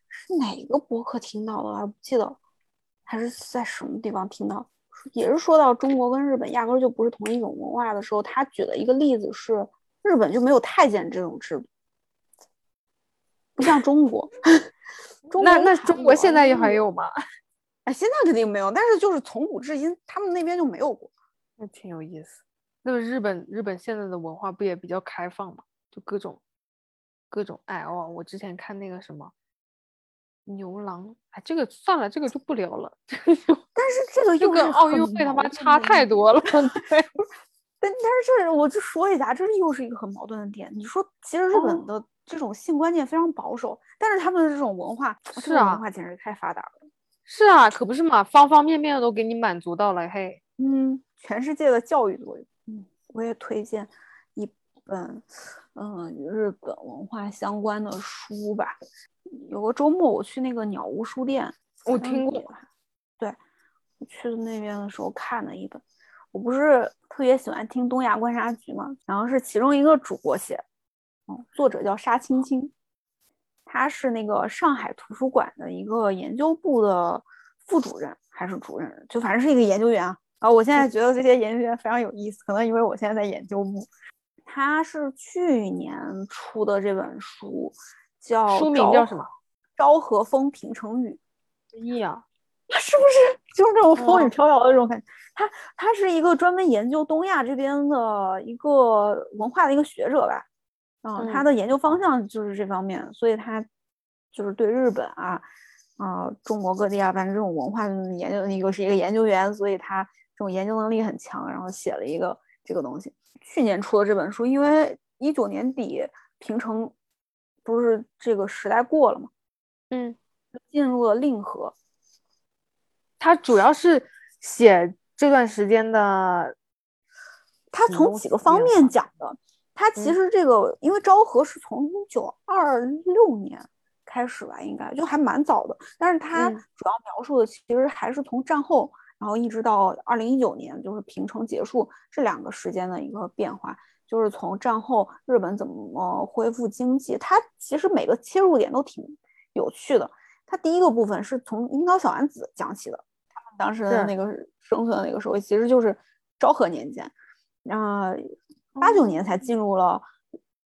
是哪个博客听到的，还不记得，还是在什么地方听到，也是说到中国跟日本压根儿就不是同一种文化的时候，他举了一个例子是日本就没有太监这种制度，不像中国，中那那中国现在也还有吗？哎，现在肯定没有，但是就是从古至今他们那边就没有过，那挺有意思。那么日本日本现在的文化不也比较开放嘛？就各种各种爱哦。我之前看那个什么牛郎，哎，这个算了，这个就不聊了。但是这个又跟奥运会他妈差太多了。对，但但是这我就说一下，这又是一个很矛盾的点。你说，其实日本的这种性观念非常保守，但是他们的这种文化，是啊，文化简直太发达了。是啊，可不是嘛，方方面面都给你满足到了。嘿，嗯，全世界的教育作用。嗯我也推荐一本，嗯，日本文化相关的书吧。有个周末我去那个鸟屋书店，我听过。对，我去的那边的时候看了一本。我不是特别喜欢听东亚观察局嘛，然后是其中一个主播写，嗯，作者叫沙青青，他是那个上海图书馆的一个研究部的副主任还是主任，就反正是一个研究员啊。啊，我现在觉得这些研究员非常有意思，可能因为我现在在研究部。他是去年出的这本书，叫书名叫什么？《昭和风平成语》。意啊，是不是就是这种风雨飘摇的这种感觉？他他是一个专门研究东亚这边的一个文化的一个学者吧？嗯，他的研究方向就是这方面，所以他就是对日本啊啊中国各地啊，反正这种文化研究，一个是一个研究员，所以他。这种研究能力很强，然后写了一个这个东西。去年出的这本书，因为一九年底平成不是这个时代过了吗？嗯，进入了令和。它主要是写这段时间的，他从几个方面讲的。他其实这个，因为昭和是从一九二六年开始吧，应该就还蛮早的。但是他主要描述的其实还是从战后。然后一直到二零一九年，就是平成结束这两个时间的一个变化，就是从战后日本怎么恢复经济，它其实每个切入点都挺有趣的。它第一个部分是从樱桃小丸子讲起的，他们当时的那个生存的那个社会，其实就是昭和年间，然后八九年才进入了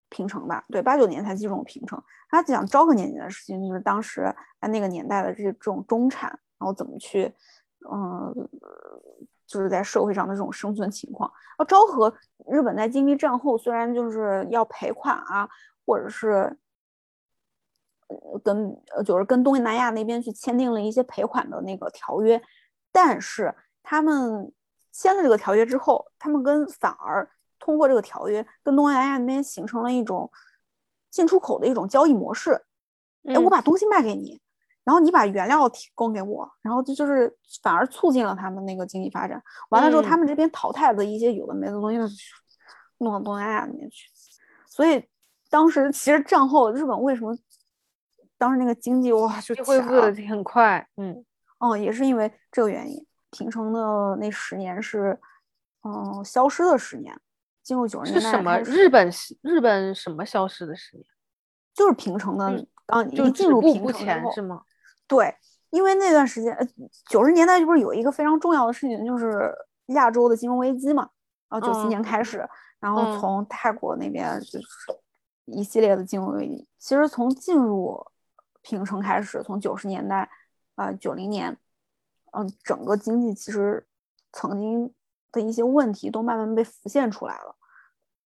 平城吧？对，八九年才进入平城。他讲昭和年间的事情，就是当时在那个年代的这这种中产，然后怎么去。嗯，就是在社会上的这种生存情况。啊，昭和日本在经历战后，虽然就是要赔款啊，或者是呃跟呃就是跟东南亚那边去签订了一些赔款的那个条约，但是他们签了这个条约之后，他们跟反而通过这个条约跟东南亚那边形成了一种进出口的一种交易模式。哎，我把东西卖给你。然后你把原料提供给我，然后这就是反而促进了他们那个经济发展。完了之后，他们这边淘汰的一些有的没的东西，弄到东南亚那边去。所以当时其实战后日本为什么当时那个经济哇就恢复的很快，嗯，哦，也是因为这个原因，平成的那十年是，嗯，消失的十年，进入九十年代是什么？日本日本什么消失的十年？就是平成的，刚一进入平成是吗？对，因为那段时间，呃，九十年代就不是有一个非常重要的事情，就是亚洲的金融危机嘛，然后九七年开始，然后从泰国那边就是一系列的金融危机，其实从进入平成开始，从九十年代，啊九零年，嗯，整个经济其实曾经的一些问题都慢慢被浮现出来了，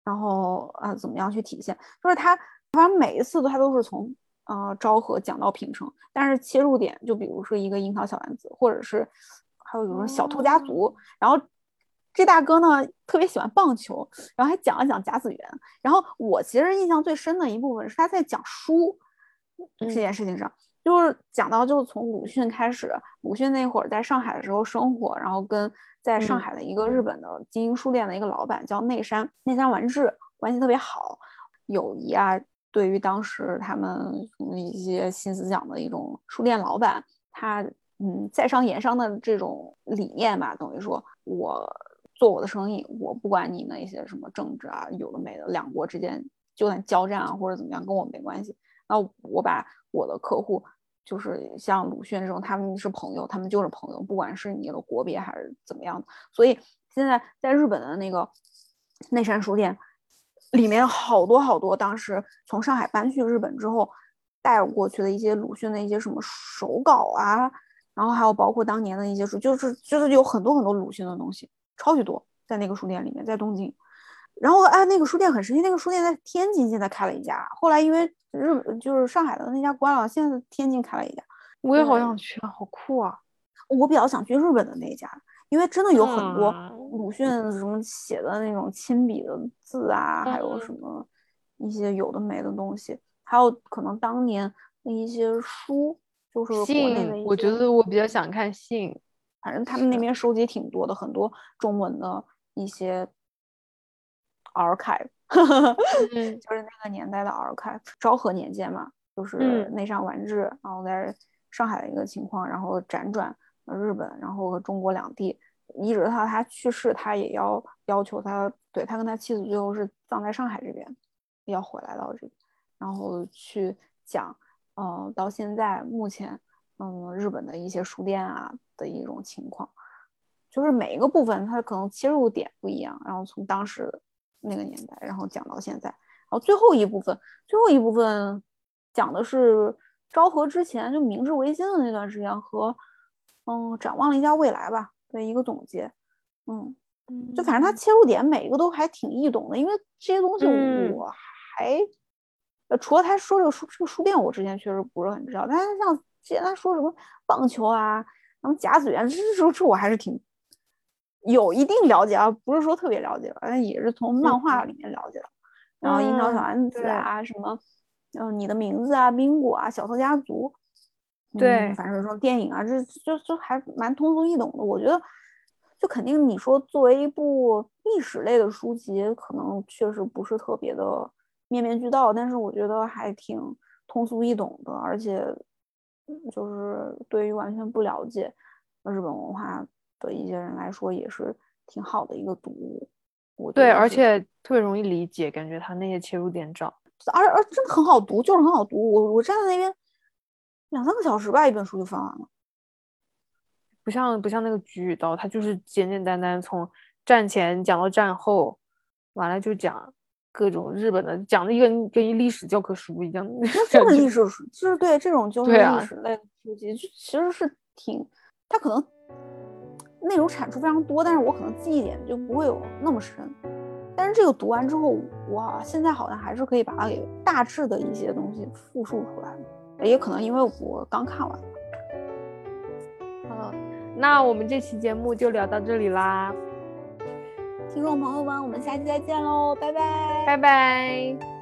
然后啊，怎么样去体现？就是他，反正每一次都它都是从呃昭和讲到平成，但是切入点就比如说一个樱桃小丸子，或者是还有比如说小偷家族，然后这大哥呢特别喜欢棒球，然后还讲了讲甲子园，然后我其实印象最深的一部分是他在讲书。这件事情上，就是讲到，就是从鲁迅开始，鲁迅那会儿在上海的时候生活，然后跟在上海的一个日本的经营书店的一个老板叫内山内山完治关系特别好，友谊啊。对于当时他们一些新思想的一种书店老板，他嗯在商言商的这种理念吧，等于说我做我的生意，我不管你那些什么政治啊，有的没的，两国之间就算交战啊或者怎么样，跟我没关系。那我把我的客户，就是像鲁迅这种，他们是朋友，他们就是朋友，不管是你的国别还是怎么样的。所以现在在日本的那个内山书店里面，好多好多当时从上海搬去日本之后带过去的一些鲁迅的一些什么手稿啊，然后还有包括当年的一些书，就是就是有很多很多鲁迅的东西，超级多，在那个书店里面，在东京。然后哎，那个书店很神奇，那个书店在天津现在开了一家，后来因为日就是上海的那家关了，现在天津开了一家。我也好想去啊，好酷啊！我比较想去日本的那家，因为真的有很多鲁迅什么写的那种亲笔的字啊，还有什么一些有的没的东西，还有可能当年的一些书，就是国内的。我觉得我比较想看信，反正他们那边收集挺多的，很多中文的一些。尔凯，就是那个年代的尔凯，昭和年间嘛，就是内上完治，然后在上海的一个情况，然后辗转日本，然后和中国两地，一直到他去世，他也要要求他，对他跟他妻子最后是葬在上海这边，要回来到这边，然后去讲，嗯，到现在目前，嗯，日本的一些书店啊的一种情况，就是每一个部分它可能切入点不一样，然后从当时。那个年代，然后讲到现在，然后最后一部分，最后一部分讲的是昭和之前就明治维新的那段时间和，嗯，展望了一下未来吧，的一个总结，嗯，就反正它切入点每一个都还挺易懂的，因为这些东西我还，呃，除了他说这个书这个书店，我之前确实不是很知道，但是像之前他说什么棒球啊，什么甲子园，这这这我还是挺。有一定了解啊，不是说特别了解反正也是从漫画里面了解的。然后樱桃小丸子啊，什么，嗯，你的名字啊，冰果啊，小偷家族，对，反正说电影啊，这就就还蛮通俗易懂的。我觉得，就肯定你说作为一部历史类的书籍，可能确实不是特别的面面俱到，但是我觉得还挺通俗易懂的，而且就是对于完全不了解日本文化。的一些人来说也是挺好的一个读物，对，而且特别容易理解，感觉他那些切入点找，而而真的很好读，就是很好读。我我站在那边两三个小时吧，一本书就翻完了。不像不像那个菊与刀，它就是简简单单从战前讲到战后，完了就讲各种日本的，讲的一个跟一历史教科书一样。就是历史书，就是对这种就是历史类的书籍，就其实是挺，他可能。内容产出非常多，但是我可能记忆点就不会有那么深。但是这个读完之后，哇，现在好像还是可以把它给大致的一些东西复述出来。也可能因为我刚看完。好，那我们这期节目就聊到这里啦，听众朋友们，我们下期再见喽，拜拜，拜拜。